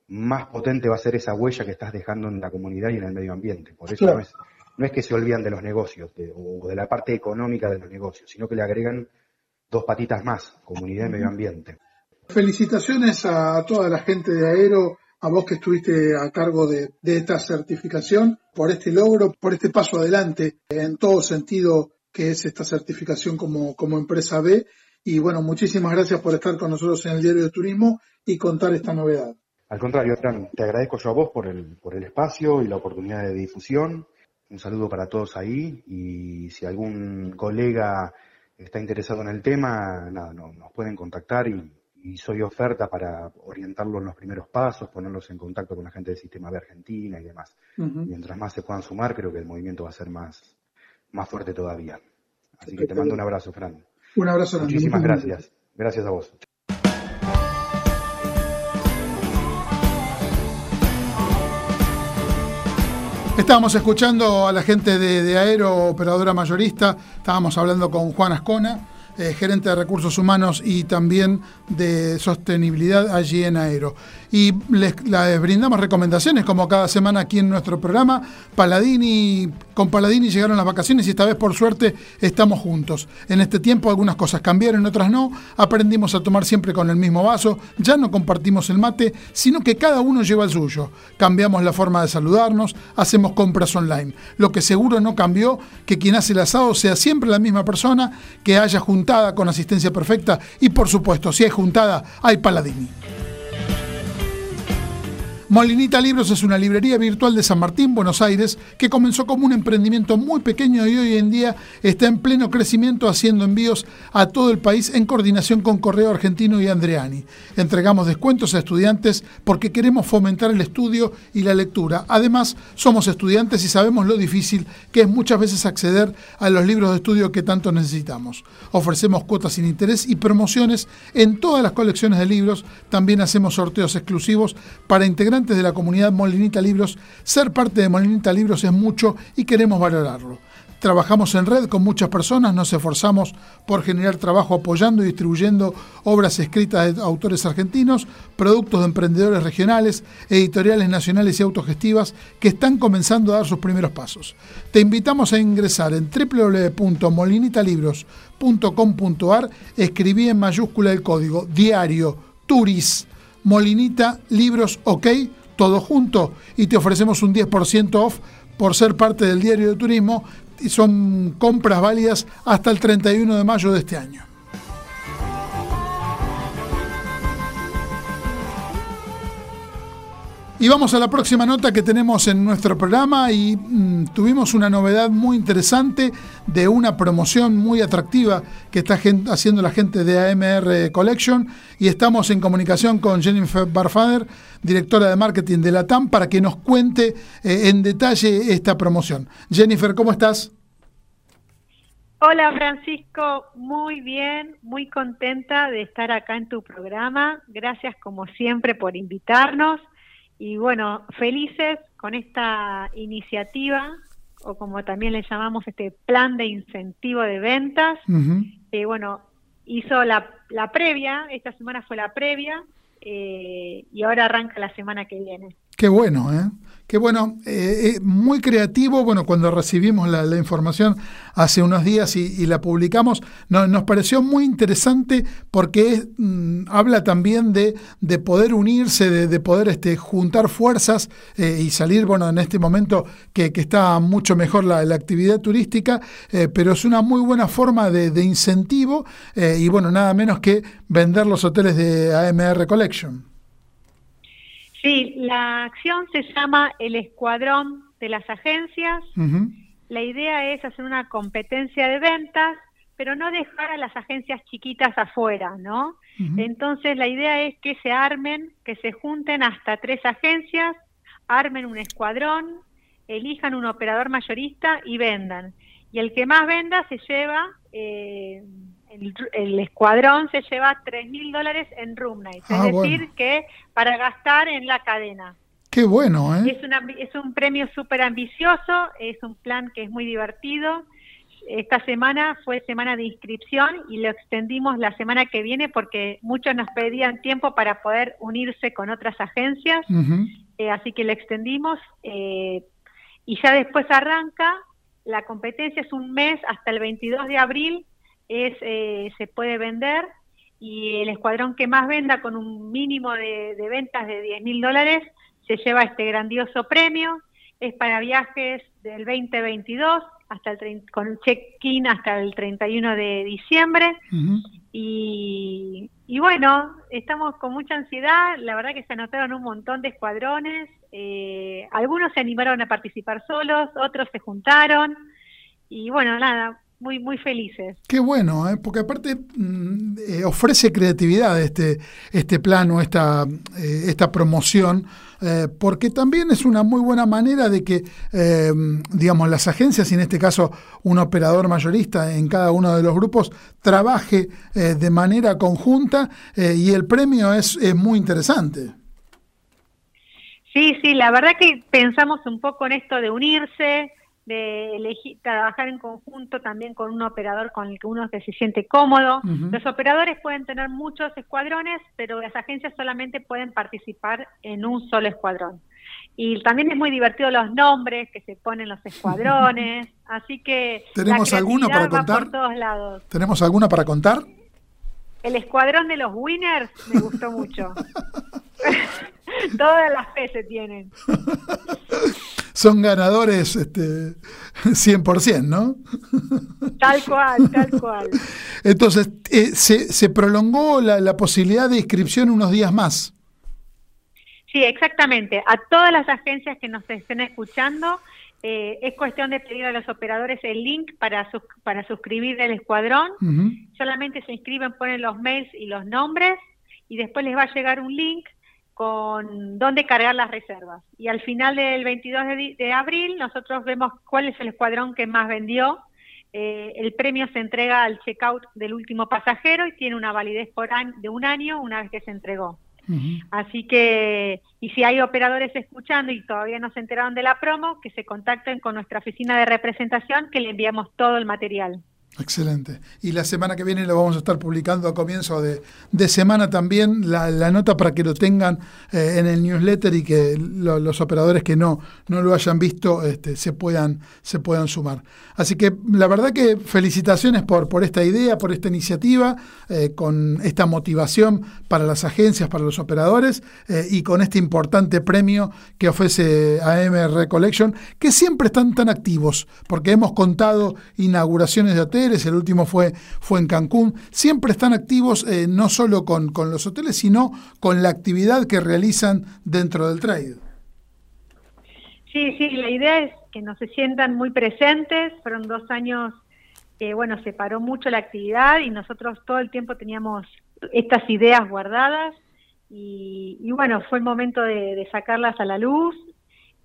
más potente va a ser esa huella que estás dejando en la comunidad y en el medio ambiente. Por eso no, es, no es que se olvidan de los negocios o de la parte económica de los negocios, sino que le agregan dos patitas más, comunidad y medio ambiente. Felicitaciones a toda la gente de Aero, a vos que estuviste a cargo de, esta certificación, por este logro, por este paso adelante en todo sentido que es esta certificación como, como empresa B. Y bueno, muchísimas gracias por estar con nosotros en el Diario de Turismo y contar esta novedad. Al contrario, Fran, te agradezco yo a vos por el, por el espacio y la oportunidad de difusión. Un saludo para todos ahí y si algún colega está interesado en el tema, nada, nos pueden contactar y, soy oferta para orientarlo en los primeros pasos, ponerlos en contacto con la gente del sistema de Argentina y demás. Mientras más se puedan sumar, creo que el movimiento va a ser más, más fuerte todavía. Así que te mando un abrazo, Fran. Un abrazo. Muchísimas gracias. Gracias a vos. Estábamos escuchando a la gente de, de Aero, operadora mayorista, estábamos hablando con Juan Ascona eh, gerente de recursos humanos y también de sostenibilidad allí en Aero. Y les, brindamos recomendaciones como cada semana aquí en nuestro programa. Paladini, con Paladini llegaron las vacaciones y esta vez por suerte estamos juntos. En este tiempo algunas cosas cambiaron, otras no. Aprendimos a tomar siempre con el mismo vaso. Ya no compartimos el mate, sino que cada uno lleva el suyo. Cambiamos la forma de saludarnos, hacemos compras online. Lo que seguro no cambió, que quien hace el asado sea siempre la misma persona, que haya juntado con asistencia perfecta y por supuesto, si hay juntada, hay Paladini. Molinita Libros es una librería virtual de San Martín, Buenos Aires, que comenzó como un emprendimiento muy pequeño y hoy en día está en pleno crecimiento haciendo envíos a todo el país en coordinación con Correo Argentino y Andreani. Entregamos descuentos a estudiantes porque queremos fomentar el estudio y la lectura. Además, somos estudiantes y sabemos lo difícil que es muchas veces acceder a los libros de estudio que tanto necesitamos. Ofrecemos cuotas sin interés y promociones en todas las colecciones de libros. También hacemos sorteos exclusivos para integrar de la comunidad Molinita Libros, ser parte de Molinita Libros es mucho y queremos valorarlo. Trabajamos en red con muchas personas, nos esforzamos por generar trabajo apoyando y distribuyendo obras escritas de autores argentinos, productos de emprendedores regionales, editoriales nacionales y autogestivas que están comenzando a dar sus primeros pasos. Te invitamos a ingresar en www.molinitalibros.com.ar, escribí en mayúscula el código diario Turis Molinita Libros OK, todo junto, y te ofrecemos un 10% off por ser parte del diario de turismo y son compras válidas hasta el 31 de mayo de este año. Y vamos a la próxima nota que tenemos en nuestro programa y mm, tuvimos una novedad muy interesante de una promoción muy atractiva que está haciendo la gente de AMR Collection y estamos en comunicación con Jennifer Barfader, directora de marketing de la TAM, para que nos cuente eh, en detalle esta promoción. Jennifer, ¿cómo estás? Hola Francisco, muy bien, muy contenta de estar acá en tu programa. Gracias como siempre por invitarnos y bueno, felices con esta iniciativa o como también le llamamos este plan de incentivo de ventas. que bueno, hizo la, la, previa, esta semana fue la previa eh, y ahora arranca la semana que viene. Qué bueno, ¿eh? Qué bueno, eh, eh, muy creativo. Bueno, cuando recibimos la, información hace unos días y, la publicamos, nos pareció muy interesante porque mm, habla también de, de poder unirse, de, poder este, juntar fuerzas eh, y salir, bueno, en este momento que, está mucho mejor la, actividad turística, pero es una muy buena forma de, de incentivo y, bueno, nada menos que vender los hoteles de AMR Collection. Sí, la acción se llama el Escuadrón de las Agencias. La idea es hacer una competencia de ventas, pero no dejar a las agencias chiquitas afuera, ¿no? Entonces la idea es que se armen, que se junten hasta tres agencias, armen un escuadrón, elijan un operador mayorista y vendan. Y el que más venda se lleva eh, el, escuadrón se lleva tres mil dólares en room night, es ah, decir, que para gastar en la cadena. Qué bueno, ¿eh? Es, una, es un premio súper ambicioso, es un plan que es muy divertido. Esta semana fue semana de inscripción y lo extendimos la semana que viene porque muchos nos pedían tiempo para poder unirse con otras agencias, eh, así que lo extendimos eh, y ya después arranca. La competencia es un mes hasta el 22 de abril es eh, se puede vender y el escuadrón que más venda con un mínimo de, ventas de 10 mil dólares se lleva este grandioso premio. Es para viajes del 2022 hasta el con check-in hasta el 31 de diciembre. y, y, bueno, estamos con mucha ansiedad. La verdad que se anotaron un montón de escuadrones. Eh, algunos se animaron a participar solos, otros se juntaron. Y bueno, nada, muy, muy felices. Qué bueno, ¿eh? porque aparte mm, eh, ofrece creatividad este, este plano, esta, eh, esta promoción, porque también es una muy buena manera de que, digamos, las agencias, y en este caso un operador mayorista en cada uno de los grupos, trabaje de manera conjunta y el premio es, es muy interesante. Sí, sí, la verdad que pensamos un poco en esto de unirse, de elegir, trabajar en conjunto también con un operador con el que uno se siente cómodo. Los operadores pueden tener muchos escuadrones, pero las agencias solamente pueden participar en un solo escuadrón. Y también es muy divertido los nombres que se ponen los escuadrones, <laughs> así que ¿Tenemos alguna para contar? por todos lados. ¿Tenemos alguna para contar? El escuadrón de los winners me gustó mucho. Todas las P se tienen. son ganadores este, 100%, ¿no? Tal cual, tal cual. Entonces, eh, se, se, prolongó la, posibilidad de inscripción unos días más. Sí, exactamente. A todas las agencias que nos estén escuchando, eh, es cuestión de pedir a los operadores el link para, para suscribir el escuadrón. Solamente se inscriben, ponen los mails y los nombres y después les va a llegar un link con dónde cargar las reservas. Y al final del 22 de, abril nosotros vemos cuál es el escuadrón que más vendió. Eh, el premio se entrega al checkout del último pasajero y tiene una validez por de un año una vez que se entregó. Así que, y si hay operadores escuchando y todavía no se enteraron de la promo, que se contacten con nuestra oficina de representación que le enviamos todo el material. Excelente. Y la semana que viene lo vamos a estar publicando a comienzo de, semana también la, nota para que lo tengan eh, en el newsletter y que los operadores que no, no lo hayan visto este, se, puedan, se puedan sumar. Así que la verdad que felicitaciones por, por esta idea, por esta iniciativa, eh, con esta motivación para las agencias, para los operadores eh, y con este importante premio que ofrece AMR Collection, que siempre están tan activos, porque hemos contado inauguraciones de hoteles, el último fue, fue en Cancún, siempre están activos eh, no solo con, los hoteles, sino con la actividad que realizan dentro del trade. Sí, sí, la idea es que no se sientan muy presentes, fueron dos años que, bueno, se paró mucho la actividad y nosotros todo el tiempo teníamos estas ideas guardadas y, bueno, fue el momento de, sacarlas a la luz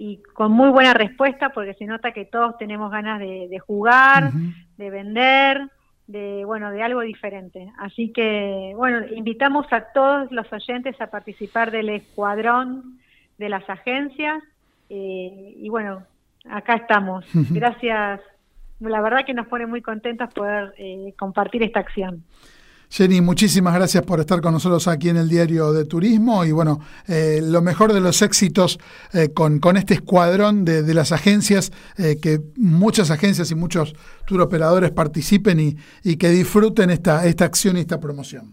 y con muy buena respuesta porque se nota que todos tenemos ganas de, jugar, de vender, de bueno, de algo diferente. Así que bueno, invitamos a todos los oyentes a participar del escuadrón de las agencias eh, y bueno, acá estamos. Gracias. La verdad que nos pone muy contentos poder eh, compartir esta acción. Jenny, muchísimas gracias por estar con nosotros aquí en el Diario de Turismo y bueno, eh, lo mejor de los éxitos eh, con, con, este escuadrón de, las agencias, eh, que muchas agencias y muchos tour operadores participen y, y que disfruten esta, esta acción y esta promoción.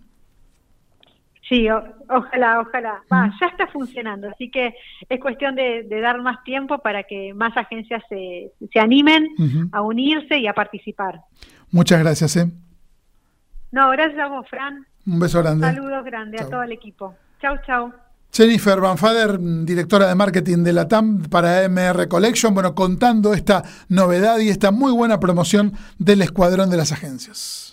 Sí, ojalá, ojalá. ya está funcionando, así que es cuestión de, dar más tiempo para que más agencias se, se animen a unirse y a participar. Muchas gracias. ¿eh? No, gracias a vos, Fran. Un beso grande. Saludos grande a todo el equipo. Chau, chau. Jennifer Banfader, directora de marketing de la TAM para MR Collection, bueno, contando esta novedad y esta muy buena promoción del escuadrón de las agencias.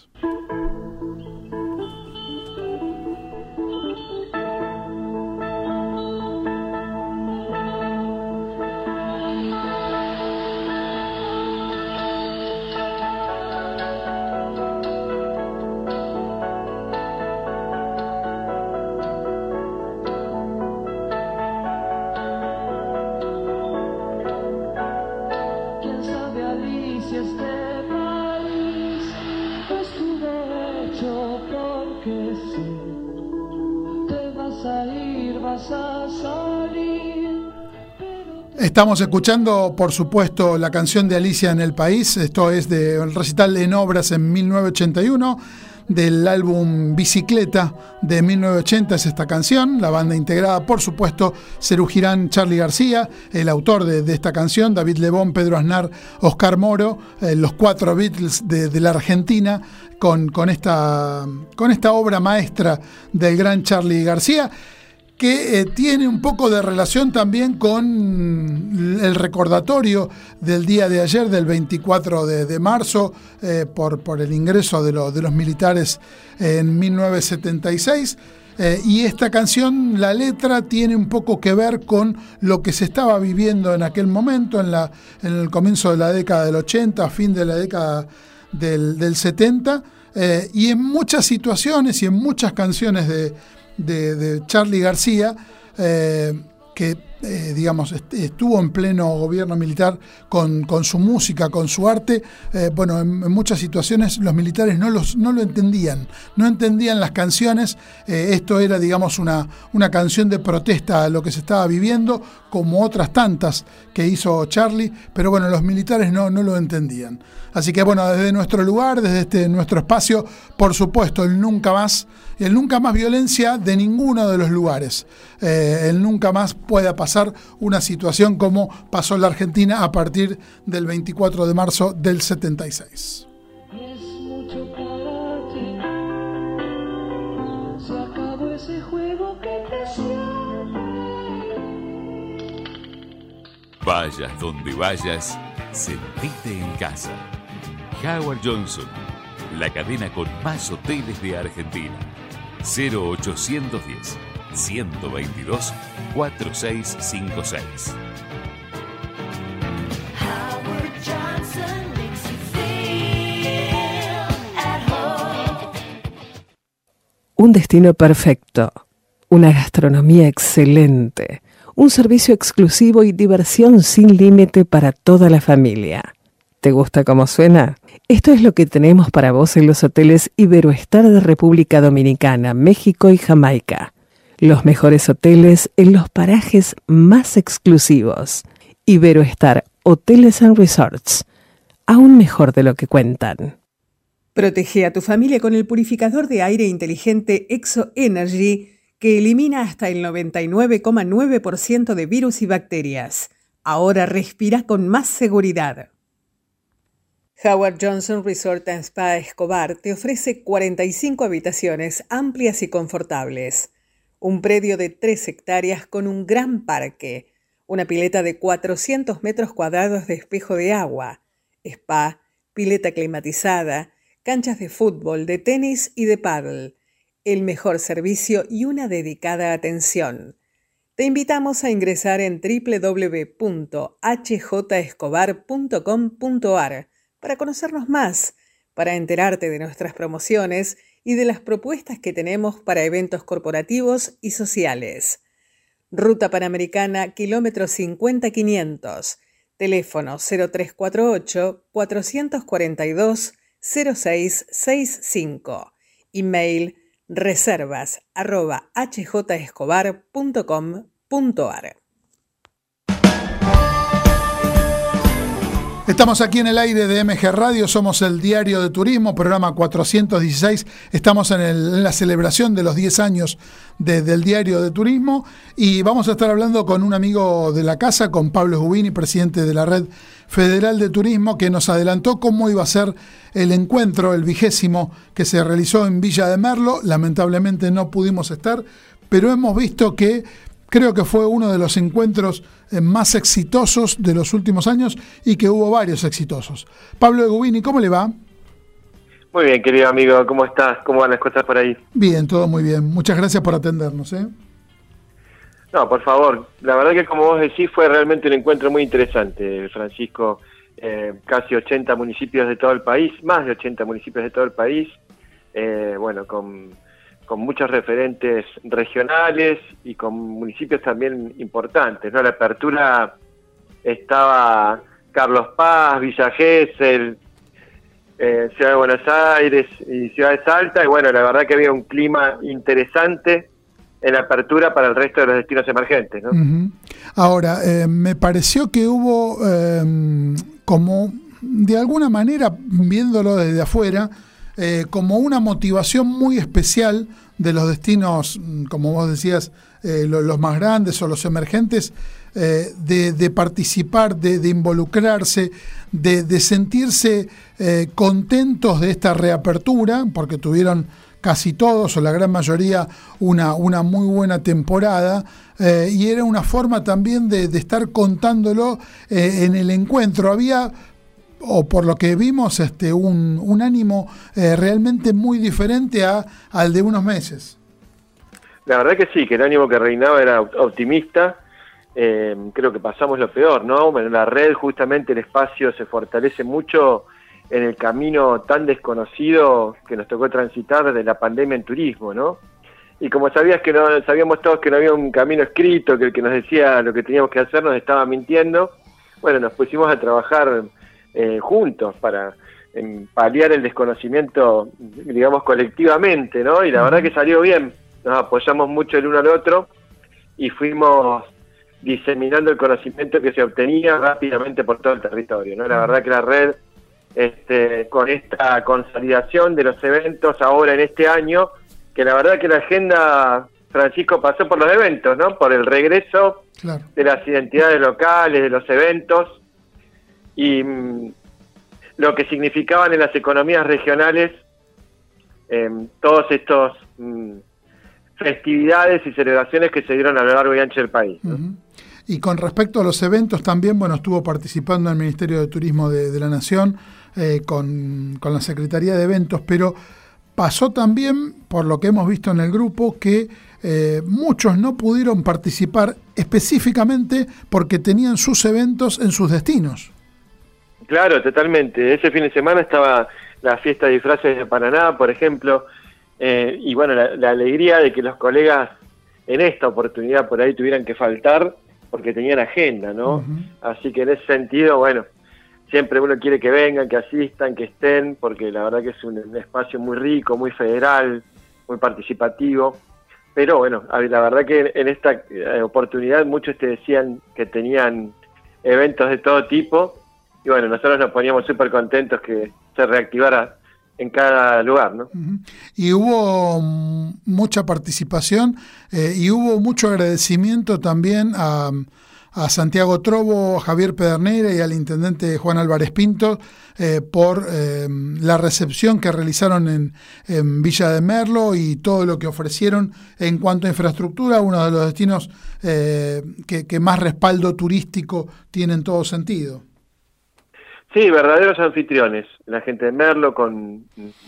Estamos escuchando, por supuesto, la canción de Alicia en el País. Esto es del recital en obras en 1981 del álbum Bicicleta de 1980 es esta canción, la banda integrada por supuesto Cerú Girán, Charlie García, el autor de, esta canción, David Lebón, Pedro Aznar, Oscar Moro, eh, los cuatro Beatles de, la Argentina con, esta, con esta obra maestra del gran Charlie García que eh, tiene un poco de relación también con el recordatorio del día de ayer, del 24 de, marzo, eh, por, por, el ingreso de, de, los militares en 1976. Eh, y esta canción, la letra, tiene un poco que ver con lo que se estaba viviendo en aquel momento, en, la, en el comienzo de la década del 80, fin de la década del, del 70, y en muchas situaciones y en muchas canciones de, de, Charlie García, eh, que eh, digamos, estuvo en pleno gobierno militar con, con su música, con su arte. Eh, bueno, en, muchas situaciones los militares no, los, no lo entendían, no entendían las canciones. esto era, digamos, una, una canción de protesta a lo que se estaba viviendo, como otras tantas que hizo Charlie, pero bueno, los militares no, no lo entendían. Así que bueno, desde nuestro lugar, desde este, nuestro espacio, por supuesto, el nunca más, el nunca más violencia de ninguno de los lugares. Eh, el nunca más pueda pasar una situación como pasó en la Argentina a partir del 24 de marzo del 76. Vayas donde vayas, sentite en casa. Howard Johnson, la cadena con más hoteles de Argentina. 0810 122 4656. Un destino perfecto una gastronomía excelente, un servicio exclusivo y diversión sin límite para toda la familia. ¿Te gusta cómo suena? Esto es lo que tenemos para vos en los hoteles Iberoestar de República Dominicana, México y Jamaica. Los mejores hoteles en los parajes más exclusivos. Iberoestar Hoteles and Resorts. Aún mejor de lo que cuentan. Protege a tu familia con el purificador de aire inteligente Exo Energy que elimina hasta el 99,9% de virus y bacterias. Ahora respira con más seguridad. Howard Johnson Resort and Spa Escobar te ofrece 45 habitaciones amplias y confortables, un predio de 3 hectáreas con un gran parque, una pileta de 400 metros cuadrados de espejo de agua, spa, pileta climatizada, canchas de fútbol, de tenis y de paddle, el mejor servicio y una dedicada atención. Te invitamos a ingresar en www.hjescobar.com.ar para conocernos más, para enterarte de nuestras promociones y de las propuestas que tenemos para eventos corporativos y sociales. Ruta Panamericana, kilómetro 50500, teléfono 0348 442 0665, email reservas arroba hjescobar.com.ar. Estamos aquí en el aire de MG Radio, somos el Diario de Turismo, programa 416. Estamos en, la celebración de los 10 años del Diario de Turismo y vamos a estar hablando con un amigo de la casa, con Pablo Gubini, presidente de la Red Federal de Turismo, que nos adelantó cómo iba a ser el encuentro, el vigésimo, que se realizó en Villa de Merlo. Lamentablemente no pudimos estar, pero hemos visto que creo que fue uno de los encuentros eh, más exitosos de los últimos años y que hubo varios exitosos. Pablo Egubini, ¿cómo le va? Muy bien, querido amigo, ¿cómo estás? ¿Cómo van las cosas por ahí? Bien, todo muy bien. Muchas gracias por atendernos. ¿eh? No, por favor. La verdad que como vos decís fue realmente un encuentro muy interesante, Francisco. Eh, casi 80 municipios de todo el país, más de 80 municipios de todo el país, eh, bueno, con con muchos referentes regionales y con municipios también importantes. ¿no? La apertura estaba Carlos Paz, Villa Gesell, eh, Ciudad de Buenos Aires y Ciudad de Salta, y bueno, la verdad que había un clima interesante en la apertura para el resto de los destinos emergentes. ¿no? Ahora, eh, me pareció que hubo em, como, de alguna manera, viéndolo desde afuera, eh, como una motivación muy especial de los destinos, mm, como vos decías, eh, los, más grandes o los emergentes, eh, de, participar, de, involucrarse, de, sentirse contentos de esta reapertura, porque tuvieron casi todos o la gran mayoría una, una muy buena temporada y era una forma también de, estar contándolo en el encuentro. Había o por lo que vimos, este, un, un ánimo eh, realmente muy diferente a, al de unos meses. La verdad que sí, que el ánimo que reinaba era optimista. Eh, creo que pasamos lo peor, ¿no? Bueno, la red, justamente el espacio se fortalece mucho en el camino tan desconocido que nos tocó transitar de la pandemia en turismo, ¿no? Y como sabías que no, sabíamos todos que no había un camino escrito, que el que nos decía lo que teníamos que hacer nos estaba mintiendo, bueno, nos pusimos a trabajar eh, juntos para paliar el desconocimiento, digamos, colectivamente, ¿no? Y la verdad que salió bien, nos apoyamos mucho el uno al otro y fuimos diseminando el conocimiento que se obtenía rápidamente por todo el territorio, ¿no? La verdad que la red, este, con esta consolidación de los eventos ahora en este año, que la verdad que la agenda, Francisco, pasó por los eventos, ¿no? Por el regreso de las identidades locales, de los eventos, y mm, lo que significaban en las economías regionales em, todos estos mm, festividades y celebraciones que se dieron a lo largo y ancho del país. Y con respecto a los eventos también, bueno, estuvo participando el Ministerio de Turismo de, la Nación eh, con, con, la Secretaría de Eventos, pero pasó también, por lo que hemos visto en el grupo, que eh, muchos no pudieron participar específicamente porque tenían sus eventos en sus destinos. Claro, totalmente. Ese fin de semana estaba la fiesta de disfraces de Paraná, por ejemplo, eh, y bueno, la, alegría de que los colegas en esta oportunidad por ahí tuvieran que faltar porque tenían agenda, ¿no? Así que en ese sentido, bueno, siempre uno quiere que vengan, que asistan, que estén, porque la verdad que es un, espacio muy rico, muy federal, muy participativo. Pero bueno, la verdad que en esta eh, oportunidad muchos te decían que tenían eventos de todo tipo y bueno, nosotros nos poníamos súper contentos que se reactivara en cada lugar, ¿no? Y hubo mucha participación eh, y hubo mucho agradecimiento también a, a Santiago Trobo, a Javier Pedernera y al intendente Juan Álvarez Pinto eh, por eh, la recepción que realizaron en, Villa de Merlo y todo lo que ofrecieron en cuanto a infraestructura, uno de los destinos que, que más respaldo turístico tiene en todo sentido. Sí, verdaderos anfitriones. La gente de Merlo con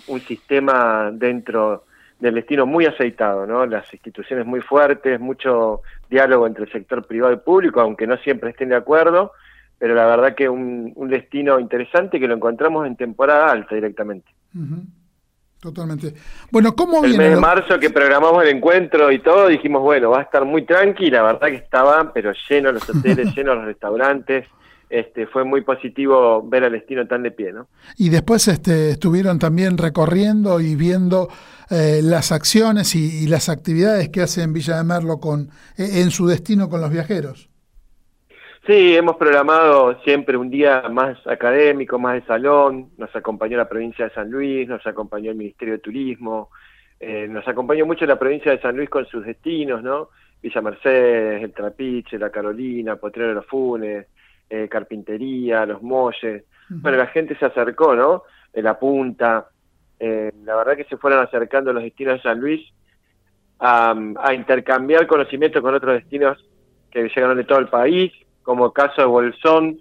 un sistema dentro del destino muy aceitado, ¿no? Las instituciones muy fuertes, mucho diálogo entre el sector privado y público, aunque no siempre estén de acuerdo, pero la verdad que un, un destino interesante que lo encontramos en temporada alta directamente. Totalmente. Bueno, ¿cómo viene? El mes de marzo que programamos el encuentro y todo, dijimos, bueno, va a estar muy tranqui, la verdad que estaban, pero llenos los hoteles, <laughs> llenos los restaurantes, este, fue muy positivo ver al destino tan de pie, ¿no? Y después este, estuvieron también recorriendo y viendo eh, las acciones y, las actividades que hace en Villa de Merlo con, e, en su destino con los viajeros. Sí, hemos programado siempre un día más académico, más de salón, nos acompañó la provincia de San Luis, nos acompañó el Ministerio de Turismo, eh, nos acompañó mucho la provincia de San Luis con sus destinos, ¿no? Villa Mercedes, el Trapiche, la Carolina, Potrero de los Funes, eh, carpintería, los molles. Bueno, la gente se acercó, ¿no? De la punta. Eh, la verdad que se fueron acercando los destinos de San Luis a, intercambiar conocimientos con otros destinos que llegaron de todo el país, como el caso de Bolsón,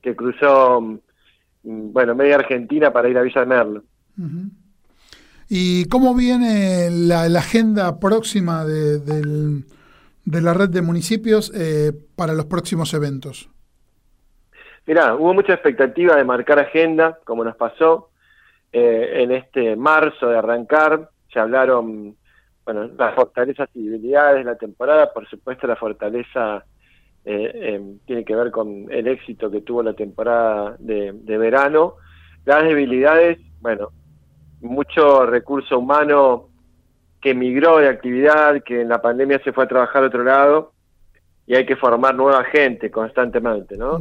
que cruzó, mm, bueno, media Argentina para ir a Villa de Merlo. ¿Y cómo viene la, agenda próxima de, de, la red de municipios eh, para los próximos eventos? Mirá, hubo mucha expectativa de marcar agenda, como nos pasó eh, en este marzo de arrancar. Se hablaron, bueno, las fortalezas y debilidades de la temporada. Por supuesto, la fortaleza eh, em, tiene que ver con el éxito que tuvo la temporada de, verano. Las debilidades, bueno, mucho recurso humano que migró de actividad, que en la pandemia se fue a trabajar a otro lado y hay que formar nueva gente constantemente, ¿no?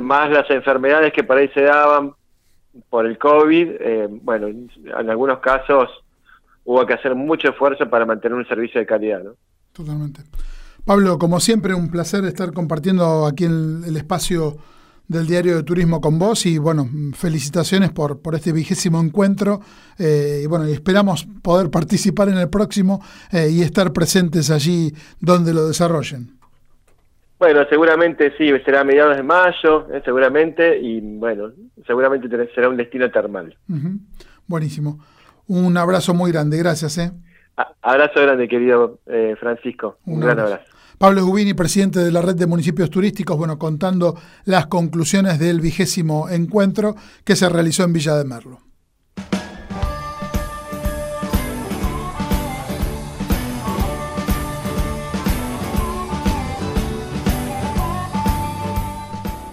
Más las enfermedades que por ahí se daban por el COVID, eh, bueno, en algunos casos hubo que hacer mucho esfuerzo para mantener un servicio de calidad. ¿no? Totalmente. Pablo, como siempre, un placer estar compartiendo aquí en el espacio del Diario de Turismo con vos y bueno, felicitaciones por, por este vigésimo encuentro eh, y bueno, esperamos poder participar en el próximo eh, y estar presentes allí donde lo desarrollen. Bueno, seguramente sí, será a mediados de mayo, eh, seguramente, y bueno, seguramente será un destino termal. Buenísimo. Un abrazo muy grande, gracias. ¿eh? abrazo grande, querido eh, Francisco. Un, gran abrazo. Pablo Gubini, presidente de la Red de Municipios Turísticos, bueno, contando las conclusiones del vigésimo encuentro que se realizó en Villa de Merlo.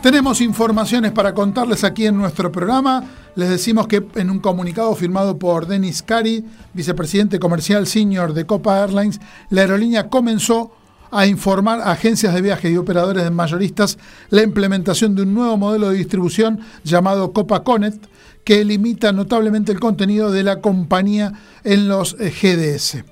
Tenemos informaciones para contarles aquí en nuestro programa. Les decimos que en un comunicado firmado por Denis Cari, vicepresidente comercial senior de Copa Airlines, la aerolínea comenzó a informar a agencias de viaje y operadores de mayoristas la implementación de un nuevo modelo de distribución llamado Copa Connect, que limita notablemente el contenido de la compañía en los eh, GDS.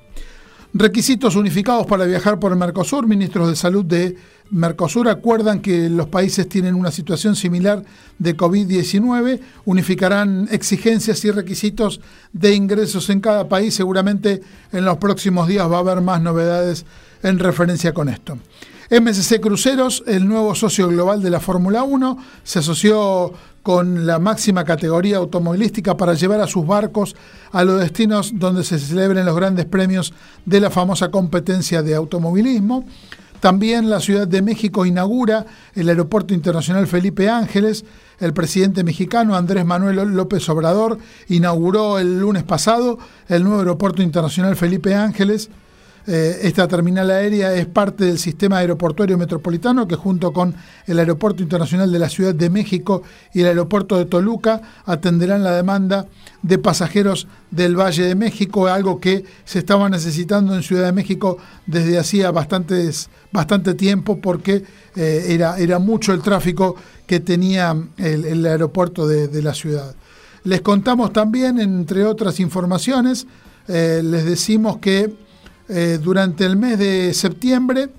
Requisitos unificados para viajar por Mercosur. Ministros de Salud de Mercosur acuerdan que los países tienen una situación similar de COVID-19, unificarán exigencias y requisitos de ingresos en cada país. Seguramente en los próximos días va a haber más novedades en referencia con esto. MSC Cruceros, el nuevo socio global de la Fórmula 1, se asoció con la máxima categoría automovilística para llevar a sus barcos a los destinos donde se celebren los grandes premios de la famosa competencia de automovilismo. También la Ciudad de México inaugura el Aeropuerto Internacional Felipe Ángeles. El presidente mexicano Andrés Manuel López Obrador inauguró el lunes pasado el nuevo Aeropuerto Internacional Felipe Ángeles. Eh, esta terminal aérea es parte del sistema aeroportuario metropolitano que junto con el Aeropuerto Internacional de la Ciudad de México y el Aeropuerto de Toluca atenderán la demanda de pasajeros del Valle de México, algo que se estaba necesitando en Ciudad de México desde hacía bastantes, bastante tiempo porque eh, era, era mucho el tráfico que tenía el, aeropuerto de, la ciudad. Les contamos también, entre otras informaciones, eh, les decimos que eh, durante el mes de septiembre,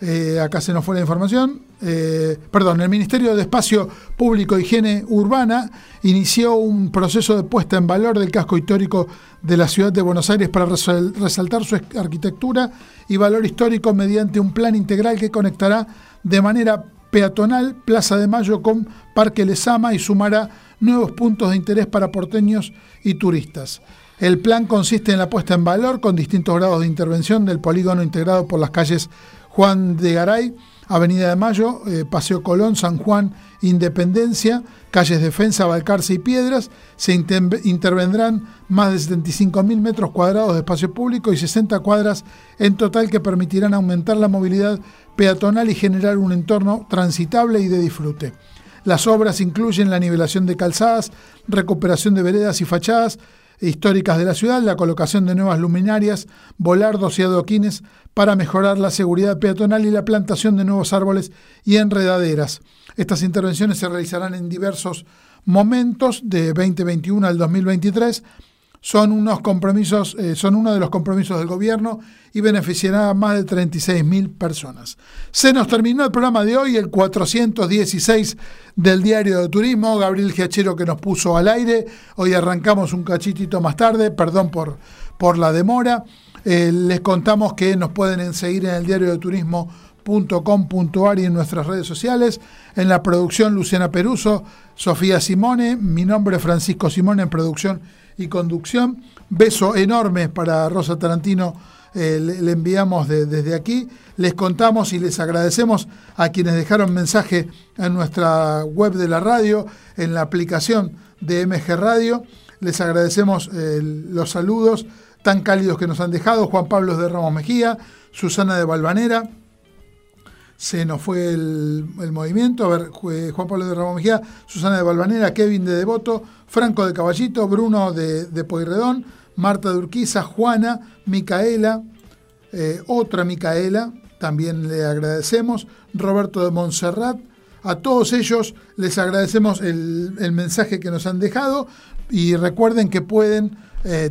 eh, acá se nos fue la información, eh, perdón, el Ministerio de Espacio Público e Higiene Urbana inició un proceso de puesta en valor del casco histórico de la ciudad de Buenos Aires para resaltar su arquitectura y valor histórico mediante un plan integral que conectará de manera peatonal Plaza de Mayo con Parque Lesama y sumará nuevos puntos de interés para porteños y turistas. El plan consiste en la puesta en valor con distintos grados de intervención del polígono integrado por las calles Juan de Garay, Avenida de Mayo, eh, Paseo Colón, San Juan, Independencia, calles Defensa, Balcarce y Piedras. Se intervendrán más de 75.000 metros cuadrados de espacio público y 60 cuadras en total que permitirán aumentar la movilidad peatonal y generar un entorno transitable y de disfrute. Las obras incluyen la nivelación de calzadas, recuperación de veredas y fachadas, históricas de la ciudad, la colocación de nuevas luminarias, volardos y adoquines para mejorar la seguridad peatonal y la plantación de nuevos árboles y enredaderas. Estas intervenciones se realizarán en diversos momentos de 2021 al 2023 son unos compromisos, eh, son uno de los compromisos del gobierno y beneficiará a más de 36.000 personas. Se nos terminó el programa de hoy, el 416 del Diario de Turismo, Gabriel Giachero que nos puso al aire. Hoy arrancamos un cachitito más tarde, perdón por, por la demora. Eh, les contamos que nos pueden seguir en el diario de turismo y en nuestras redes sociales. En la producción Luciana Peruso, Sofía Simone, mi nombre es Francisco Simone en producción y conducción. Beso enorme para Rosa Tarantino, eh, le, enviamos desde aquí. Les contamos y les agradecemos a quienes dejaron mensaje en nuestra web de la radio, en la aplicación de MG Radio. Les agradecemos eh, los saludos tan cálidos que nos han dejado. Juan Pablo de Ramos Mejía, Susana de Balvanera, se nos fue el, movimiento. A ver, Juan Pablo de Ramón Mejía, Susana de Balvanera, Kevin de Devoto, Franco de Caballito, Bruno de, de Marta de Urquiza, Juana, Micaela, eh, otra Micaela, también le agradecemos, Roberto de Montserrat. A todos ellos les agradecemos el, el mensaje que nos han dejado y recuerden que pueden eh,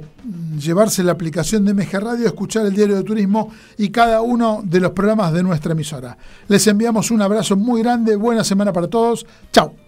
llevarse la aplicación de MG Radio, escuchar el diario de turismo y cada uno de los programas de nuestra emisora. Les enviamos un abrazo muy grande, buena semana para todos, chao.